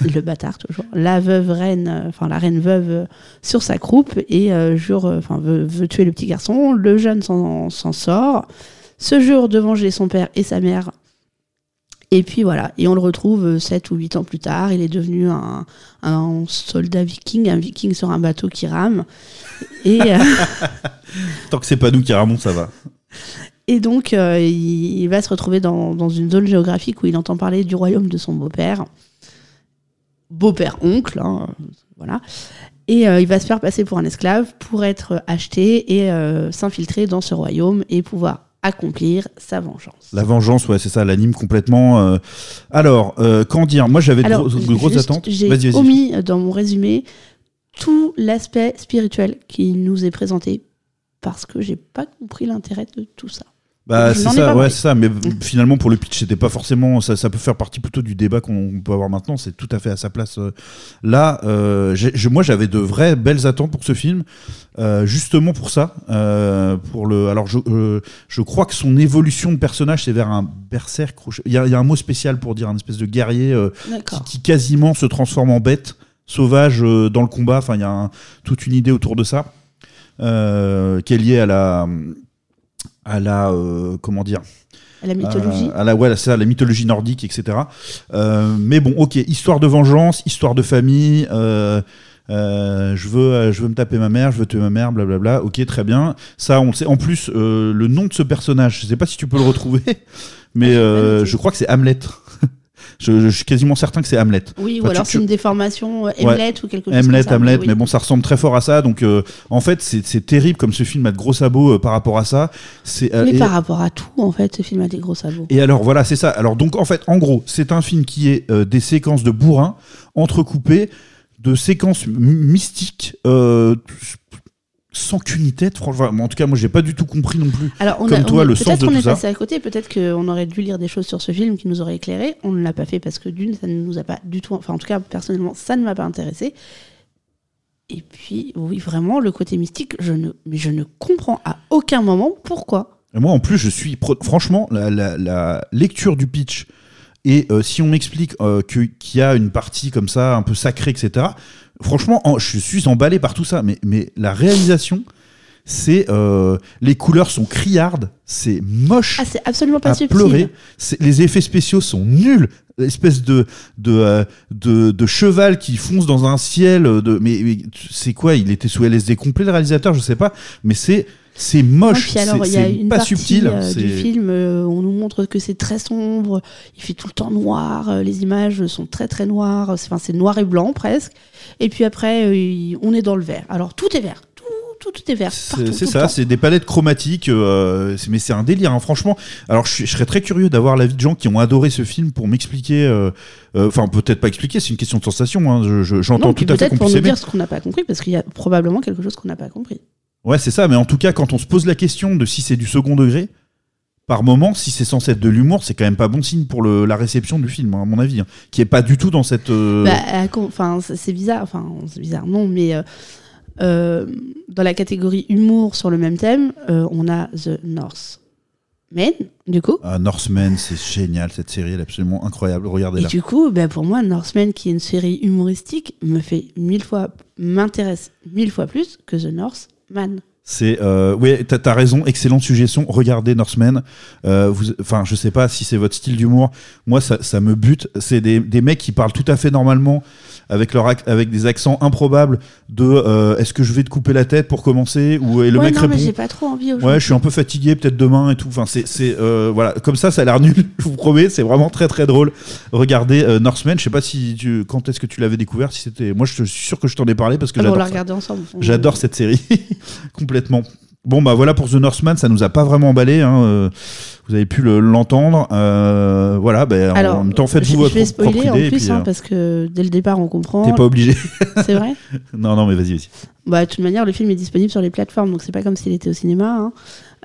reine- le bâtard toujours. La veuve reine enfin la reine veuve sur sa croupe. Et euh, jure enfin veut, veut tuer le petit garçon. Le jeune s'en s'en sort. Se jure de venger son père et sa mère et puis voilà, et on le retrouve 7 ou 8 ans plus tard, il est devenu un, un soldat viking, un viking sur un bateau qui rame. Et, euh, Tant que c'est pas nous qui ramons, ça va. et donc, euh, il, il va se retrouver dans, dans une zone géographique où il entend parler du royaume de son beau-père. Beau-père-oncle, hein, voilà. Et euh, il va se faire passer pour un esclave pour être acheté et euh, s'infiltrer dans ce royaume et pouvoir accomplir sa vengeance. La vengeance, ouais, c'est ça, l'anime complètement. euh. Alors, euh, qu'en dire? Moi, j'avais de, gros- grosses attentes. J'ai omis euh, dans mon résumé tout l'aspect spirituel qui nous est présenté parce que j'ai pas compris l'intérêt de tout ça. Bah, c'est ça, ouais, c'est ça. Mais finalement, pour le pitch, c'était pas forcément. Ça, ça peut faire partie plutôt du débat qu'on peut avoir maintenant. C'est tout à fait à sa place. euh. Là, euh, je- moi, j'avais de vraies belles attentes pour ce film, euh, justement pour ça. euh, pour le. Alors, je, euh, je crois que son évolution de personnage, c'est vers un berserk. Il y, y a un mot spécial pour dire un espèce de guerrier euh, qui, qui quasiment se transforme en bête. sauvage euh, dans le combat. Enfin, il y a un- toute une idée autour de ça euh, qui est liée à la à la euh, comment dire À la mythologie. à, à la ouais c'est ça, la mythologie nordique etc Euh, mais bon ok histoire de vengeance histoire de famille euh, euh, je veux euh, je veux me taper ma mère je veux tuer ma mère blablabla. Ok très bien. Ça on le sait. En plus euh, le nom de ce personnage je sais pas si tu peux le retrouver mais euh, je crois que c'est Hamlet je, je suis quasiment certain que c'est Hamlet Oui, Enfin, ou alors tu- c'est une déformation euh, Hamlet ou quelque chose Hamlet, comme ça. Hamlet, oui. mais bon, ça ressemble très fort à ça. Donc, euh, en fait, c'est terrible comme ce film a de gros sabots euh, par rapport à ça. C'est Mais et- par rapport à tout, en fait, ce film a des gros sabots. et alors voilà, c'est ça. Alors donc en fait, en gros, c'est un film qui est des séquences de bourrin entrecoupées de séquences my- mystiques sans qu'une tête. Franchement, en tout cas, moi, j'ai pas du tout compris non plus. Alors, on Comme a, toi, on est- le sens peut-être de qu'on tout est ça. passé à côté, peut-être qu'on aurait dû lire des choses sur ce film qui nous auraient éclairé. On ne l'a pas fait parce que d'une, ça ne nous a pas du tout. Enfin, en tout cas, personnellement, ça ne m'a pas intéressé. Et puis, oui, vraiment, le côté mystique, je ne, mais je ne comprends à aucun moment pourquoi. Et moi, en plus, je suis franchement la, la- la lecture du pitch. Et euh, si on m'explique euh, qu'il y a une partie comme ça, un peu sacrée, etc., franchement, en- je suis emballé par tout ça. Mais, mais la réalisation, c'est. euh, les couleurs sont criardes, c'est moche Ah, c'est absolument pas à subtil. pleurer. Les effets spéciaux sont nuls. L'espèce de, de, euh, de, de cheval qui fonce dans un ciel. De, mais, mais c'est quoi Il était sous LSD complet, le réalisateur Je sais pas. Mais c'est. C'est moche, c'est pas partie subtil. euh, du film, euh, on nous montre que c'est très sombre, il fait tout le temps noir, euh, les images sont très très noires, c'est- enfin c'est noir et blanc presque. Et puis après, on est dans le vert. Alors tout est vert, tout, tout, tout est vert. C'est ça, c'est des palettes chromatiques, euh, mais c'est un délire, hein, franchement. Alors je, serais très curieux d'avoir l'avis de gens qui ont adoré ce film pour m'expliquer, euh, euh, enfin peut-être pas expliquer, c'est une question de sensation, hein, je- je- j'entends tout à fait peut-être pour nous dire ce qu'on n'a pas compris, parce qu'il y a probablement quelque chose qu'on n'a pas compris. Ouais, c'est ça, mais en tout cas, quand on se pose la question de si c'est du second degré, par moment, si c'est censé être de l'humour, c'est quand même pas bon signe pour le- la réception du film, hein, à mon avis, hein, qui est pas du tout dans cette. euh, Bah, enfin, c'est bizarre, enfin, c'est bizarre, non, mais euh, euh, dans la catégorie humour sur le même thème, euh, on a The North Men, du coup. ah, Northman, c'est génial, cette série, elle est absolument incroyable, Et regardez-la. du coup, bah, pour moi, Northman, qui est une série humoristique, me fait mille fois, m'intéresse mille fois plus que The Northman. C'est euh, oui, t'as as raison, excellente suggestion. Regardez Northman. Euh, vous, enfin, je sais pas si c'est votre style d'humour. Moi, ça, ça me bute. C'est des, des mecs qui parlent tout à fait normalement avec leur avec des accents improbables de euh, est-ce que je vais te couper la tête pour commencer? Ou et le ouais, mec non, répond mais j'ai pas trop envie aujourd'hui. ouais, je suis un peu fatigué, peut-être demain et tout. Enfin, c'est c'est euh, voilà, comme ça, ça a l'air nul. Je vous promets, c'est vraiment très très drôle. Regardez euh, Northman. Je sais pas si tu, quand est-ce que tu l'avais découvert. Si c'était, moi, je suis sûr que je t'en ai parlé parce que Ah, on j'adore l'a ça. regardé ensemble. On- J'adore cette série, complètement. Bon, bah voilà pour The Northman, ça nous a pas vraiment emballé. hein, euh, Vous avez pu le- l'entendre. Euh, voilà, bah, en même temps, faites-vous je, votre je vais propre spoiler en idée. plus, puis, hein, euh, parce que dès le départ, on comprend. T'es pas obligé. C'est vrai non, non, mais vas-y, vas-y. bah, De toute manière, le film est disponible sur les plateformes, donc c'est pas comme s'il était au cinéma. hein.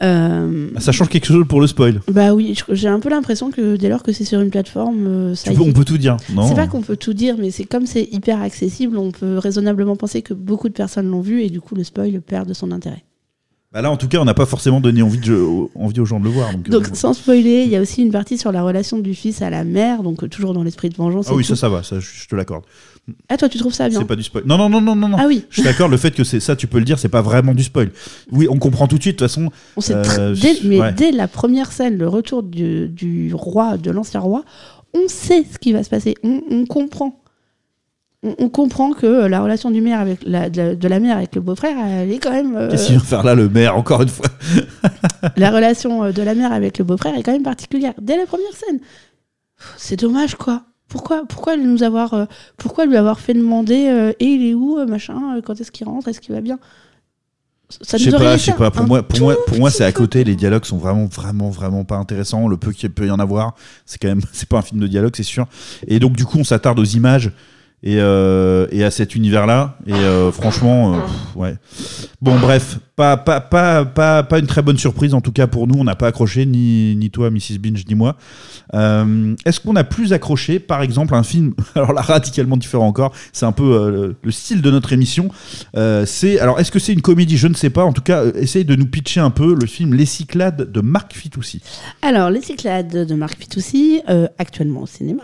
Euh, Ça change quelque chose pour le spoil. bah oui, j'ai un peu l'impression que dès lors que c'est sur une plateforme, euh, ça peux- on peut tout dire. Non. C'est pas qu'on peut tout dire, mais c'est comme c'est hyper accessible, on peut raisonnablement penser que beaucoup de personnes l'ont vu et du coup le spoil perd de son intérêt. Bah là, en tout cas, on n'a pas forcément donné envie, de, envie aux gens de le voir. Donc, euh, sans spoiler, il y a aussi une partie sur la relation du fils à la mère, donc toujours dans l'esprit de vengeance. ah oui, tout. ça, ça va. Ça, je te l'accorde. Ah toi tu trouves ça bien C'est pas du spoil. Non, non, non, non, non. Ah oui, Je suis d'accord. Le fait que c'est ça, tu peux le dire, c'est pas vraiment du spoil. Oui, on comprend tout de suite. De toute façon, on sait Euh, dès, mais ouais. dès la première scène, le retour du, du roi, de l'ancien roi, on sait ce qui va se passer, on, on comprend. On, on comprend que euh, la relation du maire avec la, de, la, de la mère avec le beau-frère, elle est quand même. euh, qu'est-ce qu'il vient faire là, le maire, encore une fois la relation euh, de la mère avec le beau-frère est quand même particulière. Dès la première scène. C'est dommage, quoi. Pourquoi, pourquoi, nous avoir, euh, pourquoi lui avoir fait demander euh, et il est où, euh, machin, quand est-ce qu'il rentre, est-ce qu'il va bien? Ça Je sais pas, je laissé sais pas. Pour moi, pour tout moi, pour moi, petit c'est à côté. Les dialogues sont vraiment, vraiment, vraiment pas intéressants. Le peu qu'il peut y en avoir, c'est quand même, c'est pas un film de dialogue, c'est sûr. Et donc, du coup, on s'attarde aux images et, euh, et à cet univers-là. Et euh, franchement, euh, ouais. Bon, bref, pas, pas, pas, pas, pas une très bonne surprise en tout cas pour nous. On n'a pas accroché ni, ni toi, Mrs. Binge, ni moi. Est-ce qu'on a plus accroché, par exemple, un film Alors là, radicalement différent encore. C'est un peu le- le style de notre émission. C'est alors est-ce que c'est une comédie? Je ne sais pas. En tout cas, essaye de nous pitcher un peu le film Les Cyclades de Marc Fitoussi. Alors, Les Cyclades de Marc Fitoussi, actuellement au cinéma,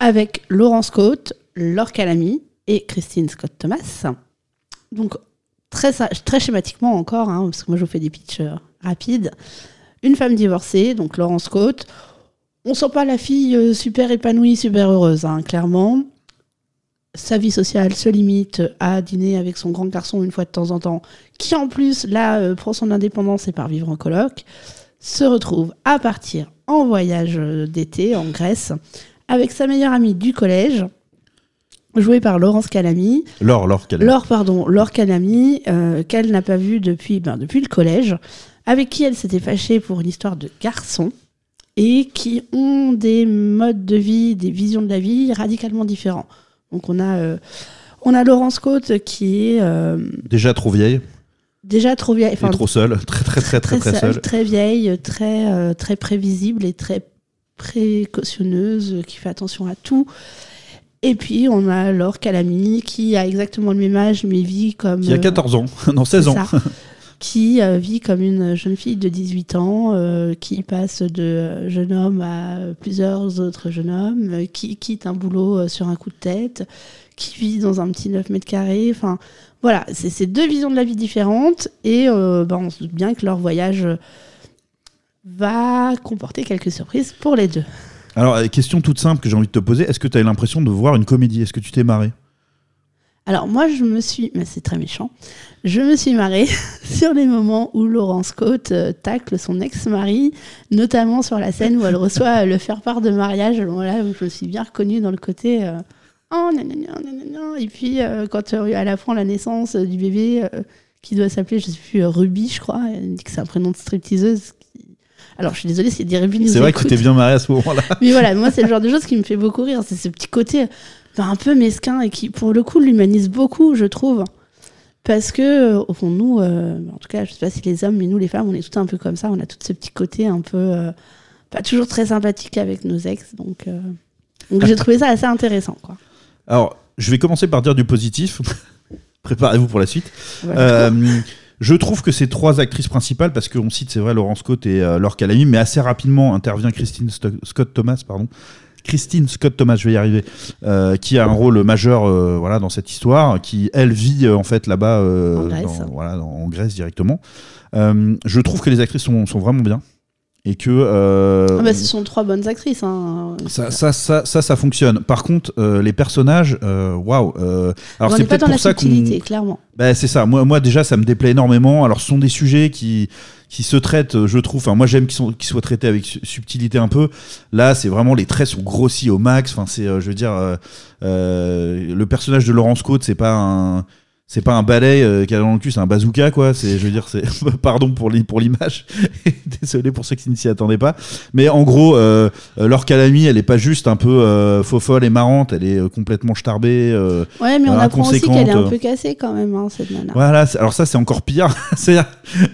avec Laurence Côte, Laure Calamy, et Christine Scott Thomas. Donc, très, très schématiquement encore, hein, parce que moi je vous fais des pitchs euh, rapides. Une femme divorcée, donc Laurence Scott. On sent pas la fille euh, super épanouie, super heureuse, hein, clairement. Sa vie sociale se limite à dîner avec son grand garçon une fois de temps en temps, qui en plus, là, euh, prend son indépendance et part vivre en coloc. Se retrouve à partir en voyage d'été en Grèce avec sa meilleure amie du collège, jouée par Laurence Calamy. Laure, Laure, quelle- Laure, pardon, Laure Calamy, euh, qu'elle n'a pas vue depuis, ben, depuis le collège, avec qui elle s'était fâchée pour une histoire de garçons, et qui ont des modes de vie, des visions de la vie radicalement différents. Donc on a, euh, on a Laurence Côte qui est euh, Déjà trop vieille déjà trop vieille, et enfin, trop seule. Très, très, très, très, très, sage, seule. très vieille, très, euh, très prévisible et très précautionneuse, qui fait attention à tout. Et puis on a Laure Calamy qui a exactement le même âge mais vit comme Qui a euh, 14 ans, non 16 c'est ans. ça. qui euh, vit comme une jeune fille de 18 ans, euh, qui passe de euh, jeune homme à euh, plusieurs autres jeunes hommes, euh, qui quitte un boulot euh, sur un coup de tête, qui vit dans un petit 9 mètres carrés. Enfin, voilà, c'est ces deux visions de la vie différentes et euh, bah, on se doute bien que leur voyage euh, va comporter quelques surprises pour les deux. Alors, euh, question toute simple que j'ai envie de te poser est-ce que tu as eu l'impression de voir une comédie? Est-ce que tu t'es marré? Alors moi, je me suis, mais c'est très méchant, je me suis marrée sur les moments où Laurence Côte euh, tacle son ex-mari, notamment sur la scène où elle reçoit euh, le faire-part de mariage, voilà, où je me suis bien reconnue dans le côté euh, oh nanana, nanana. et puis euh, quand elle apprend la naissance du bébé qui doit s'appeler, je sais plus, Ruby, je crois, elle dit que c'est un prénom de stripteaseuse. Alors je suis désolée si des Ruby nous C'est vrai que écoutent. tu t'es bien marré à ce moment-là. Mais voilà, moi, c'est le genre de choses qui me fait beaucoup rire. C'est ce petit côté ben, un peu mesquin et qui, pour le coup, l'humanise beaucoup, je trouve. Parce que, euh, au fond, nous, euh, en tout cas, je sais pas si les hommes, mais nous, les femmes, on est tout un peu comme ça. On a tout ce petit côté un peu. euh, pas toujours très sympathique avec nos ex. Donc, euh, donc j'ai trouvé ça assez intéressant, quoi. Alors, je vais commencer par dire du positif. Préparez-vous pour la suite. Voilà. Je trouve que ces trois actrices principales, parce qu'on cite, c'est vrai, Laurence Scott et euh, Laure Calamy, mais assez rapidement intervient Christine Sto- Scott Thomas, pardon. Christine Scott Thomas, je vais y arriver, euh, qui a un rôle majeur euh, voilà, dans cette histoire, qui, elle, vit euh, en fait là-bas euh, En voilà, en Grèce directement. Euh, je trouve que les actrices sont, sont vraiment bien. Et que. euh, Ah bah, ce sont trois bonnes actrices. Hein. ça, ça, ça, ça, ça fonctionne. Par contre, euh, les personnages, euh, waouh. euh, alors on c'est n'est pas peut-être dans la pour ça qu'on. subtilité, clairement. Bah, c'est ça. Moi, moi, déjà, ça me déplaît énormément. Alors, ce sont des sujets qui, qui se traitent, je trouve. Enfin, moi, j'aime qu'ils soient traités avec su- subtilité un peu. Là, c'est vraiment les traits sont grossis au max. Enfin, c'est, euh, je veux dire, euh, euh, le personnage de Laurence Côte, c'est pas un. C'est pas un balai euh, qu'elle a dans le cul, c'est un bazooka quoi. C'est, je veux dire, c'est pardon pour l'i- pour l'image. Désolé pour ceux qui ne s'y attendaient pas. Mais en gros, euh, Laure Calamy, elle est pas juste un peu euh, faux folle et marrante. Elle est euh, complètement starbée. euh, Ouais, mais on apprend aussi qu'elle est un peu cassée quand même, hein, cette nana. Voilà, c'est- alors ça c'est encore pire. C'est-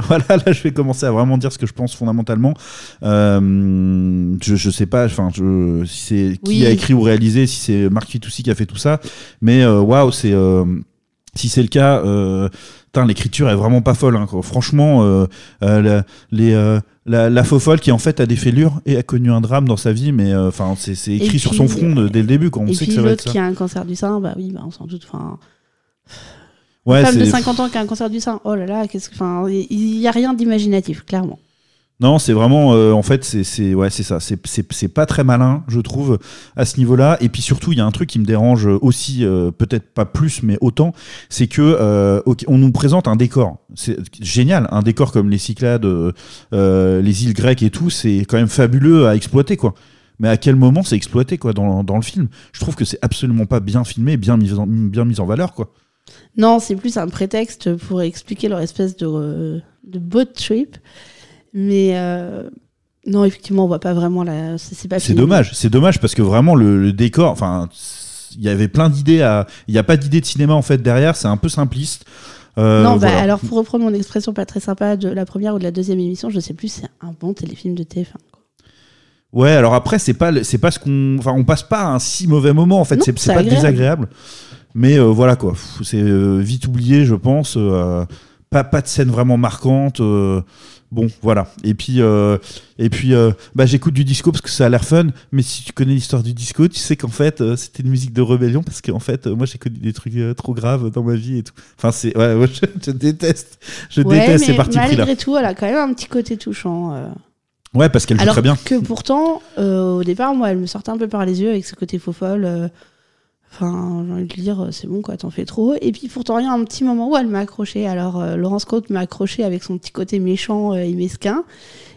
voilà, là je vais commencer à vraiment dire ce que je pense fondamentalement. Euh, je, je sais pas, enfin, si c'est qui Oui. a écrit ou réalisé, si c'est Marc Fitoussi qui a fait tout ça, mais waouh, c'est euh, si c'est le cas, euh, l'écriture est vraiment pas folle. hein, quoi. Franchement, euh, euh, la, les euh, la, la faux folle qui en fait a des fêlures et a connu un drame dans sa vie, mais enfin c'est écrit sur son front de- dès le début, quand on Et sait puis l'autre qui a un cancer du sein, bah oui, bah on s'en doute. Enfin, Ouais, Une femme de c'est- 50 ans qui a un cancer du sein, oh là là, qu'est-ce que. Enfin, il n'y a rien d'imaginatif, clairement. Non, c'est vraiment, euh, en fait, c'est, ouais, c'est ça. C'est, pas très malin, je trouve, à ce niveau-là. Et puis surtout, il y a un truc qui me dérange aussi, euh, peut-être pas plus, mais autant, c'est que euh, on nous présente un décor. C'est génial, un décor comme les Cyclades, les îles grecques et tout, c'est quand même fabuleux à exploiter, quoi. Mais à quel moment c'est exploité, quoi, dans, dans le film? Je trouve que c'est absolument pas bien filmé, bien mis en, bien en valeur, quoi. Non, c'est plus un prétexte pour expliquer leur espèce de, de boat trip. Mais euh, non, effectivement, on voit pas vraiment la. C'est pas C'est dommage, c'est dommage parce que vraiment le, le décor, enfin, il y avait plein d'idées à. Il n'y a pas d'idée de cinéma en fait derrière, c'est un peu simpliste. Euh, non, bah, voilà. alors pour reprendre mon expression pas très sympa de la première ou de la deuxième émission, je sais plus, c'est un bon téléfilm de TF1. quoi. Ouais, alors après c'est pas c'est pas ce qu'on, enfin, on passe pas un si mauvais moment en fait, c'est pas agréable. désagréable, mais euh, voilà quoi, c'est euh, vite oublié je pense. pas, pas de scène vraiment marquante. Bon, voilà. Et puis, euh, et puis euh, bah, j'écoute du disco parce que ça a l'air fun. Mais si tu connais l'histoire du disco, tu sais qu'en fait, euh, c'était une musique de rébellion parce qu'en fait, moi, j'ai connu des trucs trop graves dans ma vie et tout. Enfin, c'est. Ouais, ouais, je, je déteste. Je Ouais, déteste ces parties là. malgré tout, elle a quand même un petit côté touchant. Ouais, parce qu'elle joue très bien. que pourtant, au départ, moi, elle me sortait un peu par les yeux avec ce côté faux folle. Euh, Enfin, j'ai envie de dire, c'est bon, quoi, t'en fais trop. Et puis pourtant, il y a un petit moment où elle m'a accroché. Alors, euh, Laurence Cote m'a accroché avec son petit côté méchant euh, et mesquin.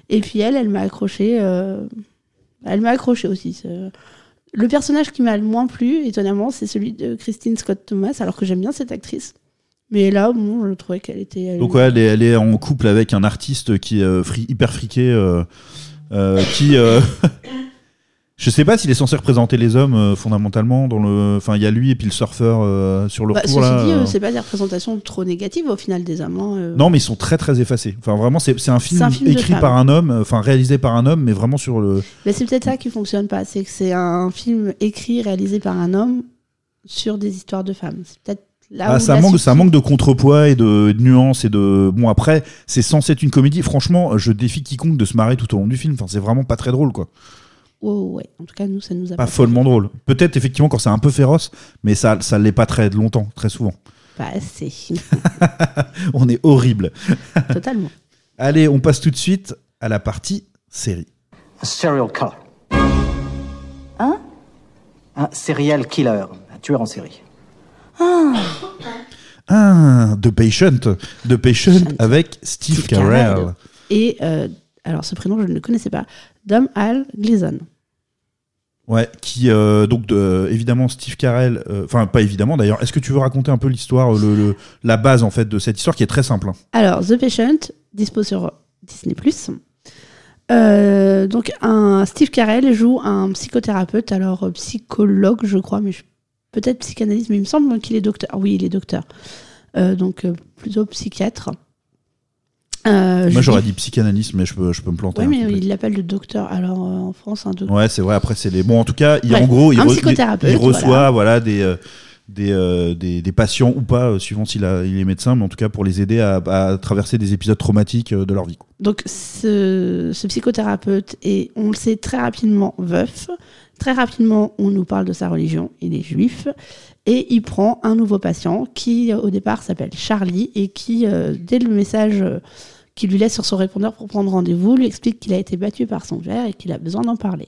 Et puis elle, elle m'a accroché. euh, Elle m'a accroché aussi. Le personnage qui m'a le moins plu, étonnamment, c'est celui de Christine Scott Thomas, alors que j'aime bien cette actrice. Mais là, bon, je trouvais qu'elle était. elle- Donc ouais, elle est, elle est en couple avec un artiste qui est euh, fri- hyper friqué, euh, euh, qui... je sais pas s'il est censé représenter les hommes euh, fondamentalement dans le... Enfin, il y a lui et puis le surfeur euh, sur le Bah, retour ceci là. dit, euh. euh, c'est pas des représentations trop négatives au final des amants. euh. Non, mais ils sont très très effacés. Enfin, vraiment, c'est c'est un film, C'est un film de écrit par un homme, enfin réalisé par un homme, mais vraiment sur le. Mais c'est peut-être ça qui fonctionne pas, c'est que c'est un film écrit, réalisé par un homme sur des histoires de femmes. C'est peut-être là Ah, où ça la manque, ça manque de contrepoids et de, de nuances et de. Bon après, c'est censé être une comédie. Franchement, je défie quiconque de se marrer tout au long du film. Enfin, c'est vraiment pas très drôle, quoi. Oh, ouais. En tout cas, nous, ça nous a Pas follement drôle. Peut-être effectivement quand c'est un peu féroce, mais ça, ça l'est pas très longtemps, très souvent. pas assez. On est horrible. Totalement. Allez, on passe tout de suite à la partie série. Un serial killer. Hein? Un serial killer, un tueur en série. Ah, The Patient. The Patient Patient. avec Steve, Steve Carell. Carell. Et euh, alors, ce prénom, je ne le connaissais pas. Dom Al Gleason. Ouais, qui euh, donc de- évidemment Steve Carell, euh, enfin pas évidemment d'ailleurs. Est-ce que tu veux raconter un peu l'histoire, le, le- la base en fait de cette histoire qui est très simple. hein? Alors, The Patient, dispo sur Disney+. Euh, donc, un Steve Carell joue un psychothérapeute, alors euh, psychologue, je crois, mais peut-être psychanalyste, mais il me semble qu'il est docteur. Oui, il est docteur. Euh, donc, euh, plutôt psychiatre. Euh, Moi j'aurais dis- dit psychanalyste, mais je peux, je peux me planter. Oui, mais il l'appelle le docteur. Alors, euh, en France, un docteur. Ouais, c'est vrai. Après, c'est les. Bon, en tout cas, il, en gros, il, re- reçoit voilà. voilà. des, euh, des, euh, des, des patients ou pas, euh, suivant s'il a- il est médecin, mais en tout cas pour les aider à, à traverser des épisodes traumatiques euh, de leur vie. Donc, ce, ce psychothérapeute est, on le sait, très rapidement veuf. Très rapidement, on nous parle de sa religion. Il est juif. Et il prend un nouveau patient qui, au départ, s'appelle Charlie et qui, dès le message qu'il lui laisse sur son répondeur pour prendre rendez-vous, lui explique qu'il a été battu par son père et qu'il a besoin d'en parler.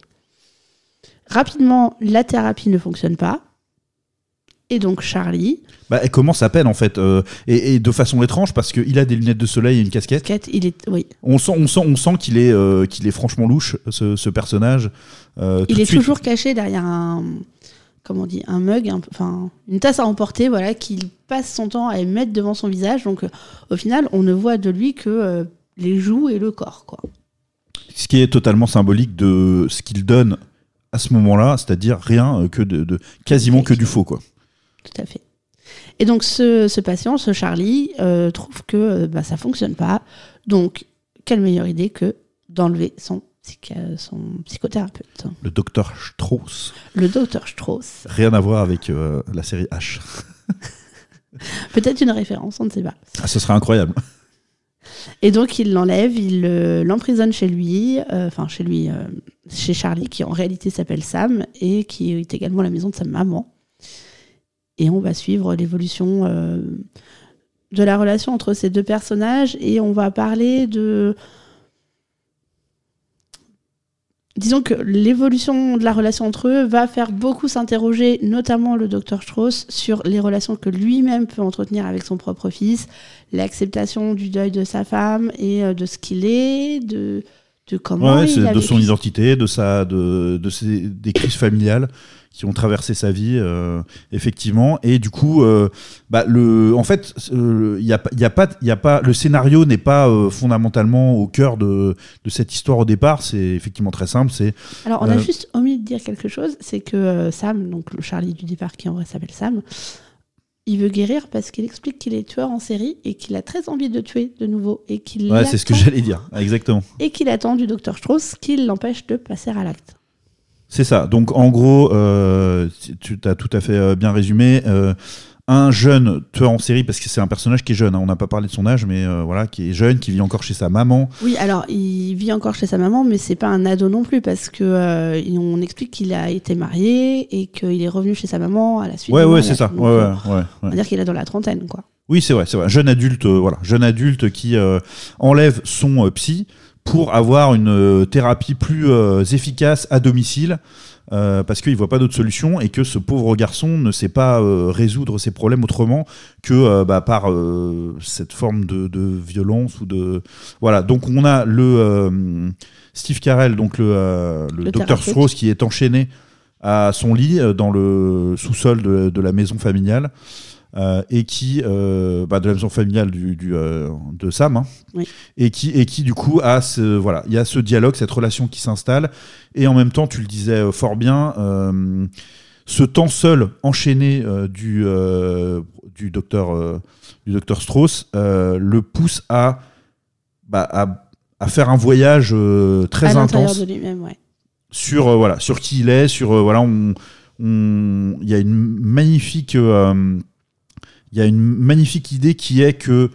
Rapidement, la thérapie ne fonctionne pas. Et donc, Charlie, Bah, elle commence à peine en fait, euh, et, et de façon étrange parce qu'il a des lunettes de soleil et une casquette. Il est, oui, On sent, on sent, on sent qu'il est, euh, qu'il est franchement louche ce, ce personnage. Euh, il est toujours caché derrière un comment on dit un mug un enfin une tasse à emporter voilà qu'il passe son temps à mettre devant son visage. Donc euh, au final on ne voit de lui que euh, les joues et le corps quoi. Ce qui est totalement symbolique de ce qu'il donne à ce moment-là, c'est-à-dire rien que de, de- quasiment que du faux quoi. tout à fait. Et donc ce, ce patient ce Charlie euh, trouve que bah, ça fonctionne pas. Donc quelle meilleure idée que d'enlever son son psychothérapeute Le docteur Strauss, le docteur Strauss rien à voir avec euh, la série H. peut-être une référence on ne sait pas Ah, ce serait incroyable. Et donc il l'enlève, il euh, l'emprisonne chez lui, euh, enfin chez lui, euh, chez Charlie, qui en réalité s'appelle Sam et qui est également la maison de sa maman. Et on va suivre l'évolution euh, de la relation entre ces deux personnages et on va parler de. Disons que l'évolution de la relation entre eux va faire beaucoup s'interroger, notamment le docteur Strauss, sur les relations que lui-même peut entretenir avec son propre fils, l'acceptation du deuil de sa femme et euh, de ce qu'il est, de, de comment Ouais, il a de son identité, de sa, de, de ses, des crises familiales qui ont traversé sa vie, euh, effectivement. Et du coup, euh, bah, le, en fait, il y a, pas- il y a pas, il y a pas, le scénario n'est pas euh, fondamentalement au cœur de, de cette histoire au départ. C'est effectivement très simple. C'est Alors, on a Euh, juste omis de dire quelque chose, c'est que euh, Sam, donc le Charlie du départ qui en vrai s'appelle Sam, il veut guérir parce qu'il explique qu'il est tueur en série et qu'il a très envie de tuer de nouveau et qu'il ouais, c'est ce que j'allais dire. Exactement. et qu'il attend du docteur Strauss qu'il l'empêche de passer à l'acte. C'est ça. Donc en gros, euh, tu as tout à fait euh, bien résumé. Euh, un jeune tueur en série, parce que c'est un personnage qui est jeune, hein, on n'a pas parlé de son âge, mais euh, voilà, qui est jeune, qui vit encore chez sa maman. Oui, alors il vit encore chez sa maman, mais c'est pas un ado non plus parce que euh, on explique qu'il a été marié et qu'il est revenu chez sa maman à la suite. Ouais, ouais, c'est ça. Ouais, ouais, ouais, On va dire qu'il est dans la trentaine, quoi. Oui, c'est vrai, c'est vrai. Jeune adulte, euh, voilà, jeune adulte qui enlève son psy pour avoir une euh, thérapie plus euh, efficace à domicile. euh, parce qu'il voit pas d'autre solution et que ce pauvre garçon ne sait pas euh, résoudre ses problèmes autrement que euh, bah, par cette forme de, de violence ou de voilà donc on a le Steve Carell donc le, le Le docteur. Strauss qui est enchaîné à son lit dans le sous-sol de, de la maison familiale euh, et qui euh, bah, de la maison familiale du, du, euh, de Sam hein, Oui. et qui et qui du coup a ce voilà il y a ce dialogue cette relation qui s'installe et en même temps tu le disais fort bien ce temps seul enchaîné du du docteur du docteur Strauss le pousse à bah, à, à faire un voyage très à intense de lui-même, ouais. sur voilà sur qui il est sur voilà on il y a une magnifique il y a une magnifique idée qui est que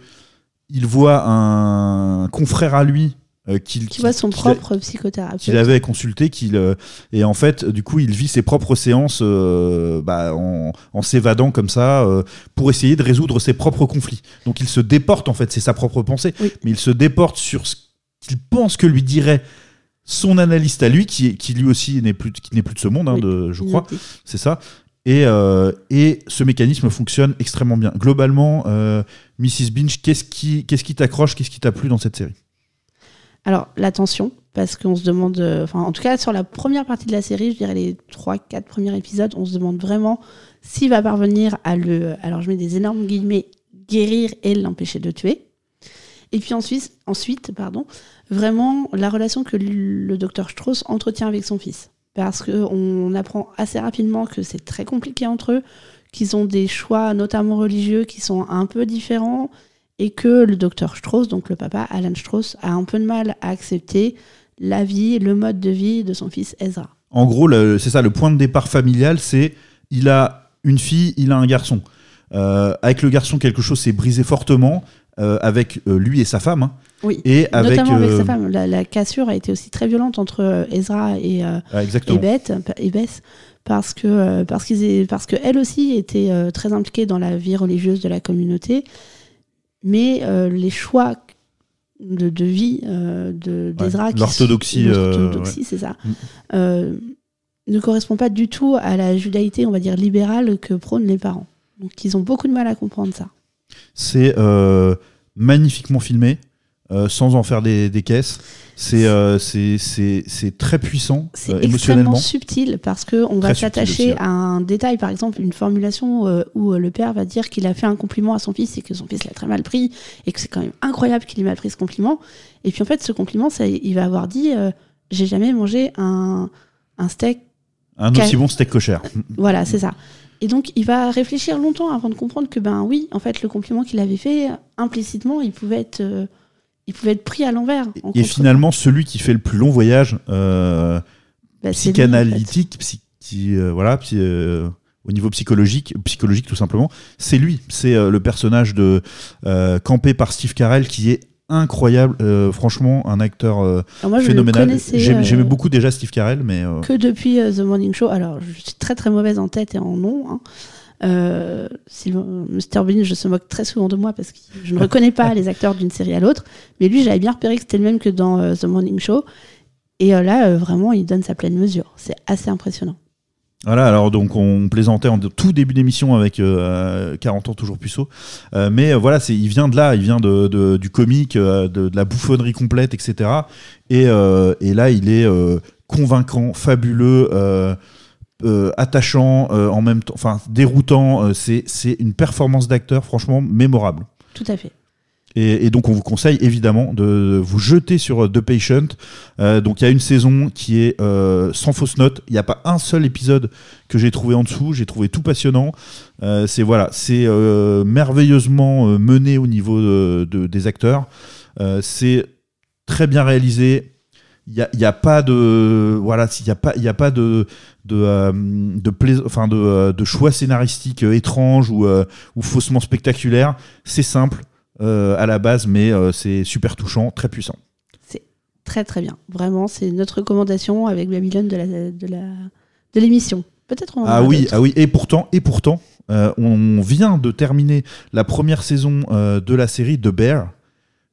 il voit un confrère à lui euh, qu'il Qui voit son a- propre psychothérapeute. qu'il avait consulté qu'il euh, et en fait du coup il vit ses propres séances euh, bah, en, en s'évadant comme ça pour essayer de résoudre ses propres conflits donc il se déporte en fait c'est sa propre pensée Oui. mais il se déporte sur ce qu'il pense que lui dirait son analyste à lui qui, qui lui aussi n'est plus qui n'est plus de ce monde hein, Oui. de, je crois c'est ça et, euh, et ce mécanisme fonctionne extrêmement bien globalement euh, Mrs Binge qu'est-ce qui qui t'accroche qu'est-ce qui t'a plu dans cette série? Alors, la tension, parce qu'on se demande, euh, enfin, en tout cas, sur la première partie de la série, je dirais les 3-4 premiers épisodes, on se demande vraiment s'il va parvenir à le, alors je mets des énormes guillemets, guérir et l'empêcher de tuer. Et puis ensuite, ensuite pardon, vraiment la relation que le docteur Strauss entretient avec son fils. Parce qu'on apprend assez rapidement que c'est très compliqué entre eux, qu'ils ont des choix, notamment religieux, qui sont un peu différents, et que le docteur Strauss, donc le papa Alan Strauss, a un peu de mal à accepter la vie, le mode de vie de son fils Ezra. En gros, c'est ça, le point de départ familial, c'est il a une fille, il a un garçon. Euh, avec le garçon, quelque chose s'est brisé fortement, euh, avec euh, lui et sa femme. hein. Oui, Et avec, notamment avec euh, sa femme. La, la cassure a été aussi très violente entre euh, Ezra et, euh, Ah, et. Beth, et Beth, parce que euh, parce qu'ils aient- parce que elle aussi était euh, très impliquée dans la vie religieuse de la communauté, mais euh, les choix de, de vie euh, de Ouais, d'Ezra, qui l'orthodoxie, euh, c'est ça, Mm. euh, ne correspond pas du tout à la judaïté, on va dire libérale que prônent les parents. Donc ils ont beaucoup de mal à comprendre ça. C'est euh, magnifiquement filmé, euh, sans en faire des, des caisses. C'est euh, c'est- très puissant C'est euh, extrêmement émotionnellement. subtil parce que on va s'attacher ouais. à un détail, par exemple une formulation euh, où le père va dire qu'il a fait un compliment à son fils et que son fils l'a très mal pris et que c'est quand même incroyable qu'il ait mal pris ce compliment. Et puis en fait, ce compliment, ça, il va avoir dit j'ai jamais mangé un, un steak. Un aussi bon steak cocher. Voilà, c'est ça. Et donc il va réfléchir longtemps avant de comprendre que ben oui, en fait, le compliment qu'il avait fait implicitement, il pouvait être il pouvait être pris à l'envers. en Et finalement, celui qui fait le plus long voyage euh, Bah, c'est lui, en fait. psychanalytique, psy- euh, voilà, psy- euh, au niveau psychologique, psychologique tout simplement, c'est lui. C'est euh, le personnage de euh, campé par Steve Carell qui est incroyable. euh, franchement, un acteur moi, phénoménal. J'aimais beaucoup déjà Steve Carell, mais que depuis The Morning Show. Alors, je suis très très mauvaise en tête et en nom. Hein. Euh, Sylvain- Mr Bean, je se moque très souvent de moi parce que je ne reconnais pas les acteurs d'une série à l'autre. Mais lui, j'avais bien repéré que c'était le même que dans euh, The Morning Show. Et euh, là, euh, vraiment, il donne sa pleine mesure. C'est assez impressionnant. Voilà, alors donc on plaisantait en tout début d'émission avec euh, 40 ans toujours puceau, Euh, mais euh, voilà, c'est il vient de là, il vient de, de- du comique, de, de la bouffonnerie complète, etc. Et, et là, il est convaincant, fabuleux, euh, attachant, euh, en même temps, enfin déroutant. euh, c'est c'est une performance d'acteur franchement mémorable. Tout à fait. Et, et donc, on vous conseille évidemment de vous jeter sur The Patient. Euh, donc, il y a une saison qui est euh, sans fausse note. Il n'y a pas un seul épisode que j'ai trouvé en dessous. J'ai trouvé tout passionnant. Euh, c'est voilà, c'est merveilleusement mené au niveau de- de- des acteurs. C'est très bien réalisé. Il y a, y a pas de voilà il y a pas il y a pas de de euh, de, plais- enfin de, euh, de choix scénaristiques euh, étranges ou euh, ou faussement spectaculaires. C'est simple euh, à la base mais c'est super touchant très puissant. Très très bien. Vraiment, c'est notre recommandation avec Babylone de la de la de l'émission. Peut-être on ah oui ah oui. Et pourtant et pourtant on vient de terminer la première saison de la série The Bear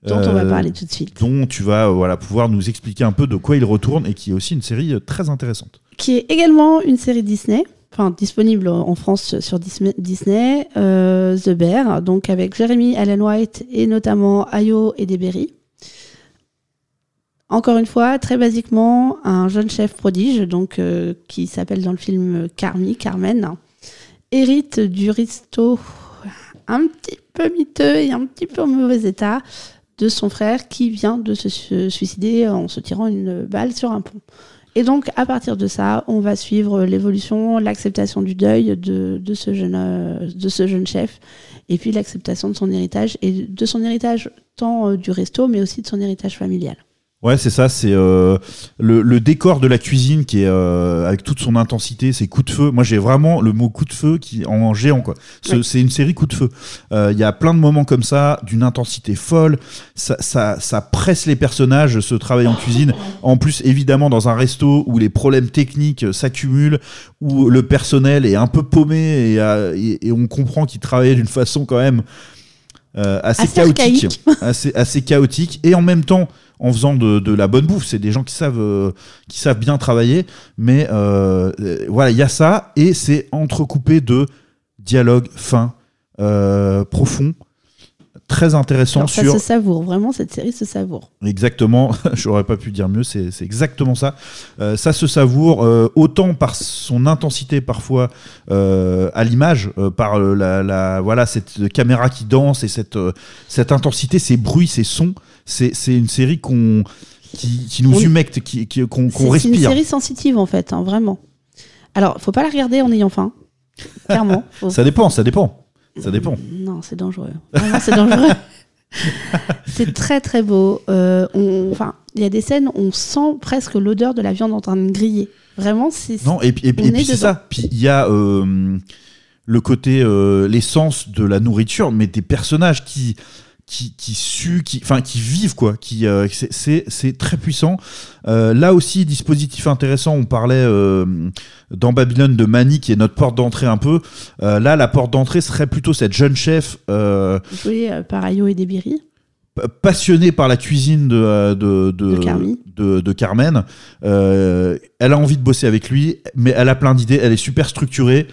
dont on va euh, parler tout de suite. dont tu vas euh, voilà pouvoir nous expliquer un peu de quoi il retourne et qui est aussi une série euh, très intéressante Qui est également une série Disney. Enfin, disponible en France sur Disney, Disney euh, The Bear, donc avec Jeremy Allen White et notamment Ayo et Deberry. Encore une fois, très basiquement, un jeune chef prodige, donc euh, qui s'appelle dans le film Carmi, Carmen, hérite du resto un petit peu miteux et un petit peu en mauvais état de son frère qui vient de se su- suicider en se tirant une balle sur un pont. Et donc, à partir de ça, on va suivre l'évolution, l'acceptation du deuil de, de, ce jeune, euh, de ce jeune chef, et puis l'acceptation de son héritage, et de son héritage tant euh, du resto, mais aussi de son héritage familial. Ouais, c'est ça, c'est euh, le, le décor de la cuisine qui est euh, avec toute son intensité, ses coups de feu. Moi, j'ai vraiment le mot coup de feu qui en géant quoi. C'est une série coup de feu. Euh, Il y a plein de moments comme ça, d'une intensité folle. Ça, ça, ça presse les personnages, ce travail en cuisine. En plus, évidemment, dans un resto où les problèmes techniques euh, s'accumulent, où le personnel est un peu paumé et, et- et on comprend qu'il travaillait d'une façon quand même euh, assez, Assez chaotique, assez, assez chaotique, et en même temps en faisant de, la bonne bouffe. C'est des gens qui savent, euh, bien travailler, mais euh, euh, voilà, il y a ça, et c'est entrecoupé de dialogues fins, euh, profonds, très intéressants Alors, ça sur se savoure, vraiment, cette série se savoure. Exactement, j'aurais pas pu dire mieux, c'est exactement ça. Euh, ça se savoure euh, autant par son intensité parfois euh, à l'image, par la, la- voilà cette caméra qui danse et cette cette intensité, ces bruits, ces sons. C'est une série qu'on qui, qui nous humecte, qui qui- qu'on qu'on C'est c'est une respire. série sensitive, en fait, hein, vraiment. Alors, faut pas la regarder en ayant faim, clairement. Ça dépend, ça dépend, ça dépend. Non, c'est dangereux. Vraiment, c'est dangereux. c'est très très beau. Euh, on- Enfin, il y a des scènes, où on sent presque l'odeur de la viande en train de griller. Vraiment, c'est. Non, et puis, et et puis est c'est ça. Puis il y a euh, le côté, euh, l'essence de la nourriture, mais des personnages qui qui, qui suent, qui, enfin, qui vivent quoi, qui, euh, c'est- très puissant. Euh, là aussi, dispositif intéressant. On parlait euh, dans Babylone de Mani, qui est notre porte d'entrée un peu. Euh, là, la porte d'entrée serait plutôt cette jeune chef joué euh, par Ayo et Debiri. passionnée par la cuisine de, de, de, De Carmen. Elle a envie de bosser avec lui, mais elle a plein d'idées. Elle est super structurée,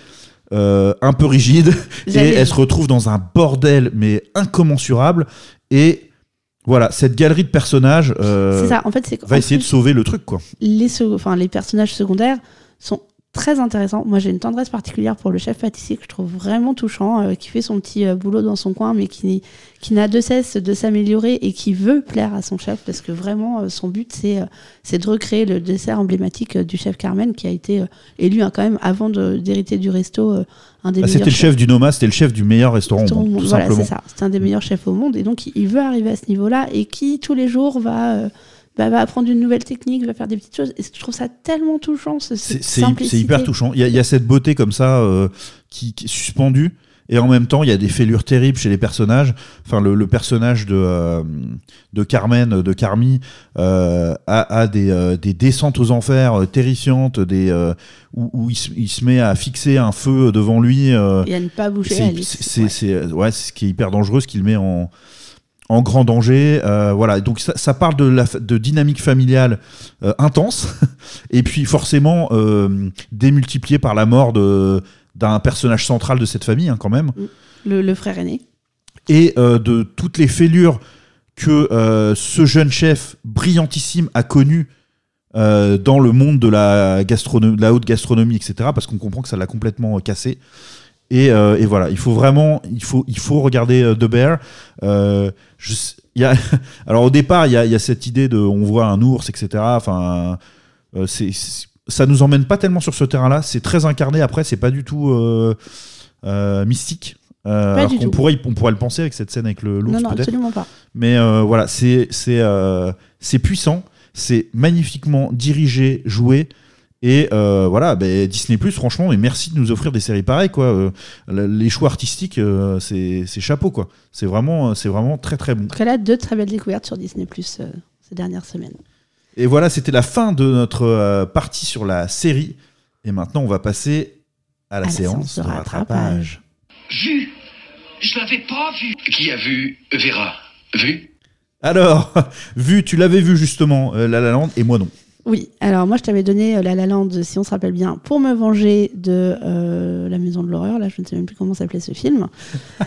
euh, un peu rigide, et elle se retrouve dans un bordel, mais incommensurable. Et voilà, cette galerie de personnages euh, ça. En fait, va essayer de sauver le truc, quoi. les, enfin, les personnages secondaires sont très intéressants. Moi, j'ai une tendresse particulière pour le chef pâtissier que je trouve vraiment touchant, euh, qui fait son petit euh, boulot dans son coin, mais qui, qui n'a de cesse de s'améliorer et qui veut plaire à son chef, parce que vraiment, euh, son but, c'est c'est de recréer le dessert emblématique du chef Carmen, qui a été élu hein, quand même, avant d'hériter du resto, un des Ah, c'était le chef du Noma, c'était le chef du meilleur restaurant au monde, tout Voilà, c'est ça. C'est un des meilleurs chefs au monde. Et donc, il- veut arriver à ce niveau-là et qui, tous les jours, va, bah, va apprendre une nouvelle technique, va faire des petites choses. Et je trouve ça tellement touchant, ce, C'est c'est hyper touchant. Il y, y a cette beauté comme ça euh, qui, qui est suspendue. Et en même temps, il y a des fêlures terribles chez les personnages. Enfin, le, le personnage de, euh, de Carmen, de Carmi, euh, a, a des, euh, des descentes aux enfers euh, terrifiantes, des, euh, où, où il, se, il se met à fixer un feu devant lui. euh, Et à ne pas bouger. c'est Ouais. ouais, ce qui est hyper dangereux, ce qui le met en, en grand danger. Euh, voilà, donc ça, ça parle de, la, fa- de dynamique familiale euh, intense, et puis forcément euh, démultiplié par la mort d'un personnage central de cette famille, hein, quand même, Le, le frère aîné. et de toutes les fêlures que ce jeune chef brillantissime a connues dans le monde de la, gastronomie, de la haute gastronomie, etc. Parce qu'on comprend que ça l'a complètement cassé. Et, euh, et voilà, il faut vraiment, il faut, il faut regarder euh, The Bear. Euh, je sais- il y a, alors au départ, il y a, il y a cette idée de, on voit un ours, etc. Enfin, euh, c'est, ça nous emmène pas tellement sur ce terrain-là. C'est très incarné. Après, c'est pas du tout mystique. Alors qu'on pourrait, on pourrait le penser avec cette scène avec le l'ours Non, non, peut-être. absolument pas. Mais voilà, c'est c'est c'est puissant. C'est magnifiquement dirigé, joué. Et euh, voilà, ben, Disney Plus, franchement, et merci de nous offrir des séries pareilles, quoi. Euh, le- les choix artistiques, euh, c'est c'est chapeau, quoi. C'est vraiment, c'est vraiment très très bon. En tout cas, là, deux très belles découvertes sur Disney Plus ces dernières semaines. Et voilà, c'était la fin de notre euh, partie sur la série. Et maintenant, on va passer à la À la séance de rattrapage. Vu Je l'avais pas vu. Qui a vu Vera? Vu? Alors, vu, tu l'avais vu justement, euh, La La Land, et moi non. Oui, alors moi je t'avais donné euh, La La Land, si on se rappelle bien, pour me venger de euh, La Maison de l'Horreur. Là, je ne sais même plus comment s'appelait ce film.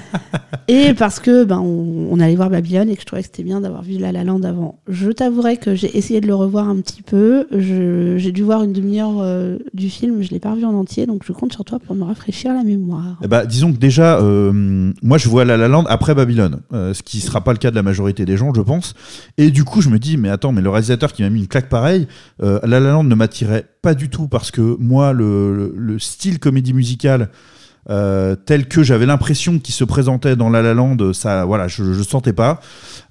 et parce que ben, on, on allait voir Babylone et que je trouvais que c'était bien d'avoir vu La La Land avant. Je t'avouerai que j'ai essayé de le revoir un petit peu. J'ai dû voir une demi-heure euh, du film, je l'ai pas revu en entier, donc je compte sur toi pour me rafraîchir la mémoire. Eh ben, disons que déjà, euh, moi je vois La La Land après Babylone, ce qui sera pas le cas de la majorité des gens, je pense. Et du coup, je me dis, mais attends, mais le réalisateur qui m'a mis une claque pareille, euh, La La Land ne m'attirait pas du tout parce que moi, le, le- le style comédie musicale euh, tel que j'avais l'impression qu'il se présentait dans La La Land, ça, voilà, je, je sentais pas.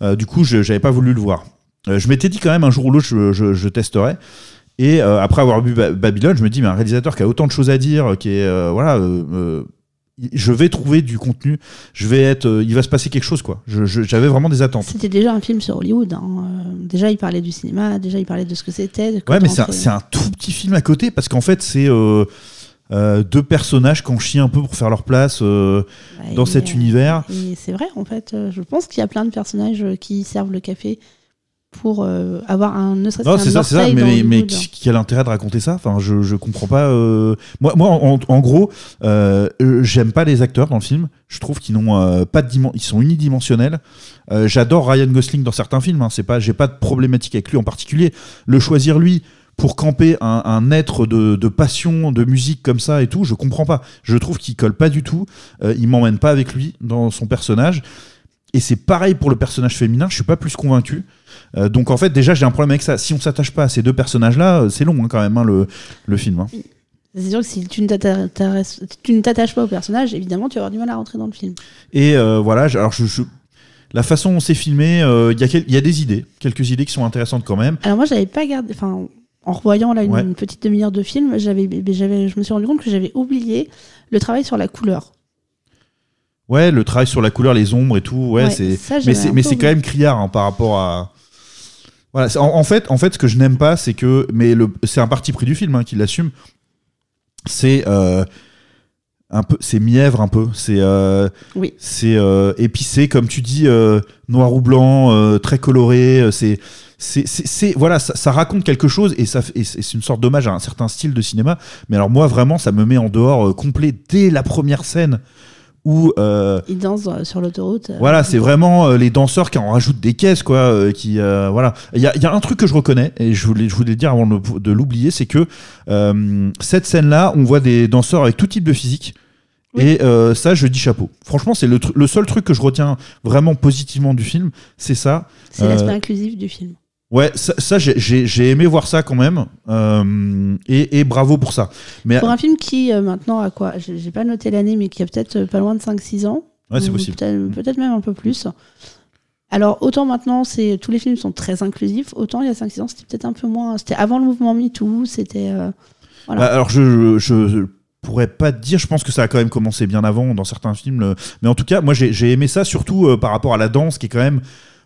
Euh, du coup, je j'avais pas voulu le voir. Je m'étais dit quand même un jour ou l'autre, je, je, testerais. Et après avoir vu Ba- Babylone, je me dis, mais un réalisateur qui a autant de choses à dire, qui est voilà, je vais trouver du contenu, je vais être, euh, il va se passer quelque chose quoi. J'avais vraiment des attentes. C'était déjà un film sur Hollywood. hein. Euh, Déjà, il parlait du cinéma, déjà, il parlait de ce que c'était. Ouais, mais c'est un, tout petit film à côté parce qu'en fait c'est euh, euh, deux personnages qui ont chié un peu pour faire leur place euh, Ouais, dans et, cet univers. Et c'est vrai, en fait. Je pense qu'il y a plein de personnages qui servent le café pour euh, avoir un ne serait-ce c'est ça, c'est ça. Mais, mais, quel intérêt de raconter ça? Enfin, je, je comprends pas. euh, Moi, moi, en, en gros, euh, euh, j'aime pas les acteurs dans le film. Je trouve qu'ils n'ont pas de ils sont unidimensionnels. J'adore Ryan Gosling dans certains films. Hein. C'est pas, j'ai pas de problématique avec lui en particulier. Le choisir lui pour camper un, un être de, de passion, de musique comme ça et tout, je comprends pas. Je trouve qu'il colle pas du tout. Il m'emmène pas avec lui dans son personnage. Et c'est pareil pour le personnage féminin. Je suis pas plus convaincu. Euh, donc en fait, déjà, j'ai un problème avec ça. Si on s'attache pas à ces deux personnages-là, euh, c'est long hein, quand même hein, le, le film. hein. C'est sûr que si tu ne t'attaches pas au personnage, évidemment, tu vas avoir du mal à rentrer dans le film. Et euh, voilà, alors je, je- la façon dont c'est filmé, il y, y a des idées, quelques idées qui sont intéressantes quand même. Alors moi, j'avais pas gardé. Enfin, en revoyant là une, Ouais. petite demi-heure de film, j'avais, je me suis rendu compte que j'avais oublié le travail sur la couleur. Ouais, le travail sur la couleur, les ombres et tout, ouais, Ouais, c'est. Mais c'est, mais c'est quand même criard hein, par rapport à. Voilà, en, en fait, en fait, ce que je n'aime pas, c'est que, mais le, c'est un parti pris du film hein, qui l'assume. C'est euh, un peu, c'est mièvre un peu. C'est, euh, Oui. c'est euh, épicé, comme tu dis, euh, noir ou blanc, très coloré. C'est, c'est, voilà, ça, ça raconte quelque chose et ça, et c'est une sorte d'hommage à un certain style de cinéma. Mais alors moi, vraiment, ça me met en dehors complet dès la première scène où euh, Ils dansent euh, sur l'autoroute. euh, voilà, c'est vraiment les danseurs qui en rajoutent des caisses, quoi. qui, voilà. Il y a, il y a un truc que je reconnais et je voulais, je voulais le dire avant de, l'oublier, c'est que cette scène-là, on voit des danseurs avec tout type de physique. Oui. Et euh, ça, je dis chapeau. Franchement, c'est le, seul truc que je retiens vraiment positivement du film, c'est ça. C'est Euh, l'aspect inclusif du film. Ouais, ça, ça, j'ai- j'ai aimé voir ça quand même. euh, et, et bravo pour ça. Mais Pour un film qui, euh, maintenant, a quoi J'ai pas noté l'année, mais qui a peut-être euh, pas loin de 5-6 ans. ouais, c'est possible. Peut-être peut-être même un peu plus. Alors, autant maintenant, c'est tous les films sont très inclusifs, autant il y a 5-6 ans, c'était peut-être un peu moins. C'était avant le mouvement MeToo, c'était. euh, voilà. Bah, alors je, je, je pourrais pas te dire, je pense que ça a quand même commencé bien avant dans certains films, mais en tout cas moi j'ai j'ai aimé ça surtout euh, par rapport à la danse qui est quand même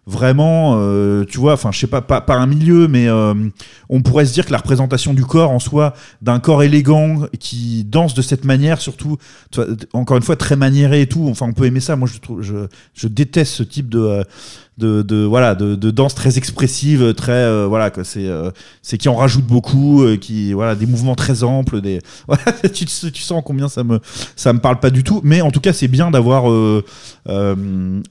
vraiment euh, tu vois enfin je sais pas pas, pas un milieu mais euh, on pourrait se dire que la représentation du corps en soi d'un corps élégant qui danse de cette manière surtout encore une fois très maniéré et tout enfin on peut aimer ça. Moi je trouve je, je déteste ce type de euh, de, de voilà de, de danse très expressive très euh, voilà quoi c'est euh, c'est qui en rajoute beaucoup euh, qui voilà des mouvements très amples des voilà, tu, tu sens combien ça me ça me parle pas du tout. Mais en tout cas c'est bien d'avoir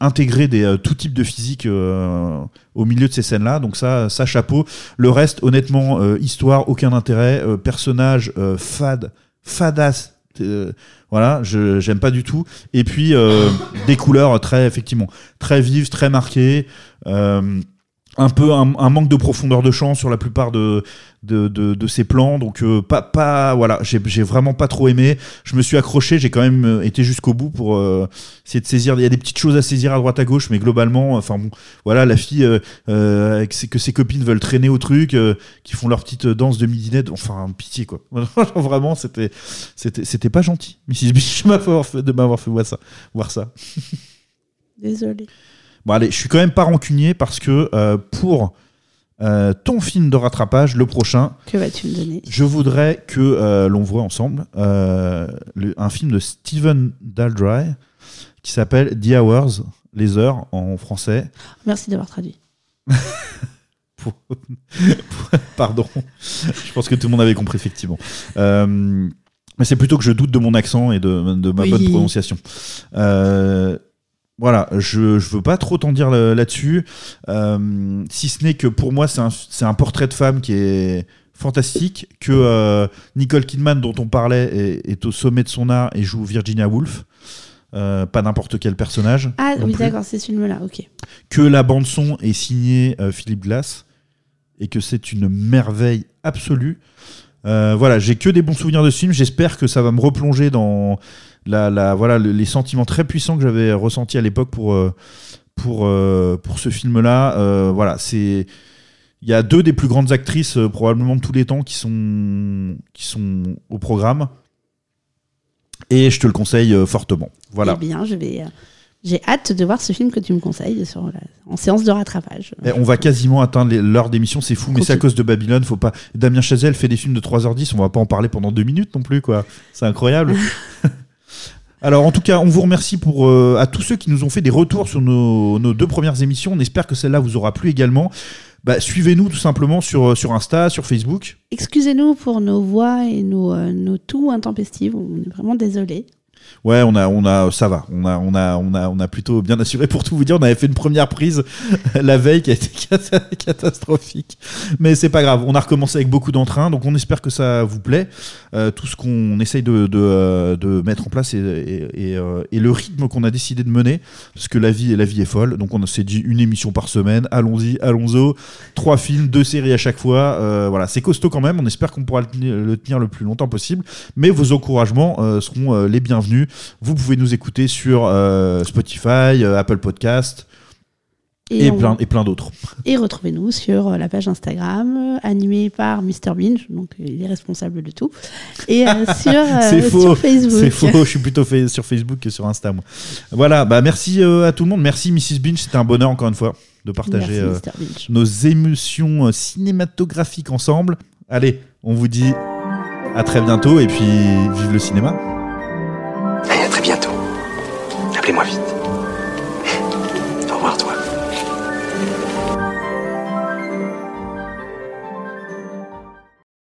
intégré des tout type de physique au milieu de ces scènes là donc ça ça chapeau. Le reste honnêtement histoire aucun intérêt. Personnage fade fadasse euh, voilà je j'aime pas du tout. Et puis euh, des couleurs très effectivement très vives très marquées. Euh, un peu un, manque de profondeur de champ sur la plupart de de, de, de ces plans. Donc euh, pas pas voilà j'ai vraiment pas trop aimé. Je me suis accroché j'ai quand même euh, été jusqu'au bout pour euh, essayer de saisir. Il y a des petites choses à saisir à droite à gauche mais globalement enfin bon voilà la fille euh, euh, ses- que ses copines veulent traîner au truc euh, qui font leur petite danse de midinette enfin pitié quoi. Vraiment c'était c'était c'était pas gentil Mrs Beach de m'avoir fait voir ça voir ça. Désolée. Bon allez, je suis quand même pas rancunier parce que euh, pour euh, ton film de rattrapage, le prochain, Que vas-tu me donner? je voudrais que euh, l'on voit ensemble le- un film de Steven Daldry qui s'appelle The Hours, les heures en français. Merci d'avoir traduit. Pour- pour- Pardon, je pense que tout le monde avait compris effectivement. Mais c'est plutôt que je doute de mon accent et de, de ma Oui. bonne prononciation. Euh, voilà, je, je veux pas trop t'en dire là- là-dessus, euh, si ce n'est que pour moi c'est un, portrait de femme qui est fantastique, que euh, Nicole Kidman dont on parlait est, est au sommet de son art et joue Virginia Woolf, euh, pas n'importe quel personnage. Ah oui, d'accord, c'est ce film-là, ok. que la bande son est signée Philippe Glass et que c'est une merveille absolue. Voilà, j'ai que des bons souvenirs de ce film. J'espère que ça va me replonger dans la, la- voilà, le- les sentiments très puissants que j'avais ressentis à l'époque pour, euh, pour, euh, pour ce film-là. Euh, voilà, c'est. Il y a deux des plus grandes actrices euh, probablement de tous les temps qui sont, qui sont au programme. Et je te le conseille euh, fortement. Voilà. Eh bien, je vais. euh, J'ai hâte de voir ce film que tu me conseilles sur la- en séance de rattrapage. On va quasiment atteindre l'heure d'émission, c'est fou, mais c'est à cause de Babylone. Faut pas. Damien Chazelle fait des films de 3h10, on va pas en parler pendant deux minutes non plus, quoi. C'est incroyable. Alors, en tout cas, on vous remercie pour euh, à tous ceux qui nous ont fait des retours sur nos, deux premières émissions. On espère que celle-là vous aura plu également. Bah, Suivez-nous tout simplement sur, sur Insta, sur Facebook. Excusez-nous pour nos voix et nos, euh, nos. On est vraiment désolé. Ouais, on a, on a, ça va. On a, on a, on a, on a plutôt bien assuré pour tout vous dire. On avait fait une première prise la veille qui a été cata- catastrophique, mais c'est pas grave. On a recommencé avec beaucoup d'entrain, donc on espère que ça vous plaît. Euh, tout ce qu'on essaye de, de, euh, de mettre en place et, et, euh, le rythme qu'on a décidé de mener, parce que la vie, la vie est folle. Donc on s'est dit une émission par semaine. Allons-y, allons-y. Trois films, deux séries à chaque fois. Voilà, c'est costaud quand même. On espère qu'on pourra le tenir, le plus longtemps possible. Mais vos encouragements seront les bienvenus. Vous pouvez nous écouter sur euh, Spotify, euh, Apple Podcast et, on- plein, et plein d'autres. Et retrouvez-nous sur euh, la page Instagram, animée par Mr. Binge, donc il est responsable de tout. Et sur, C'est faux. sur Facebook. C'est faux. Je suis plutôt fait sur Facebook que sur Insta. moi. Voilà. Bah merci à tout le monde. Merci Mrs Binge. C'était un bonheur encore une fois de partager Merci, euh, nos émotions cinématographiques ensemble. Allez, on vous dit à très bientôt et puis vive le cinéma. Vite.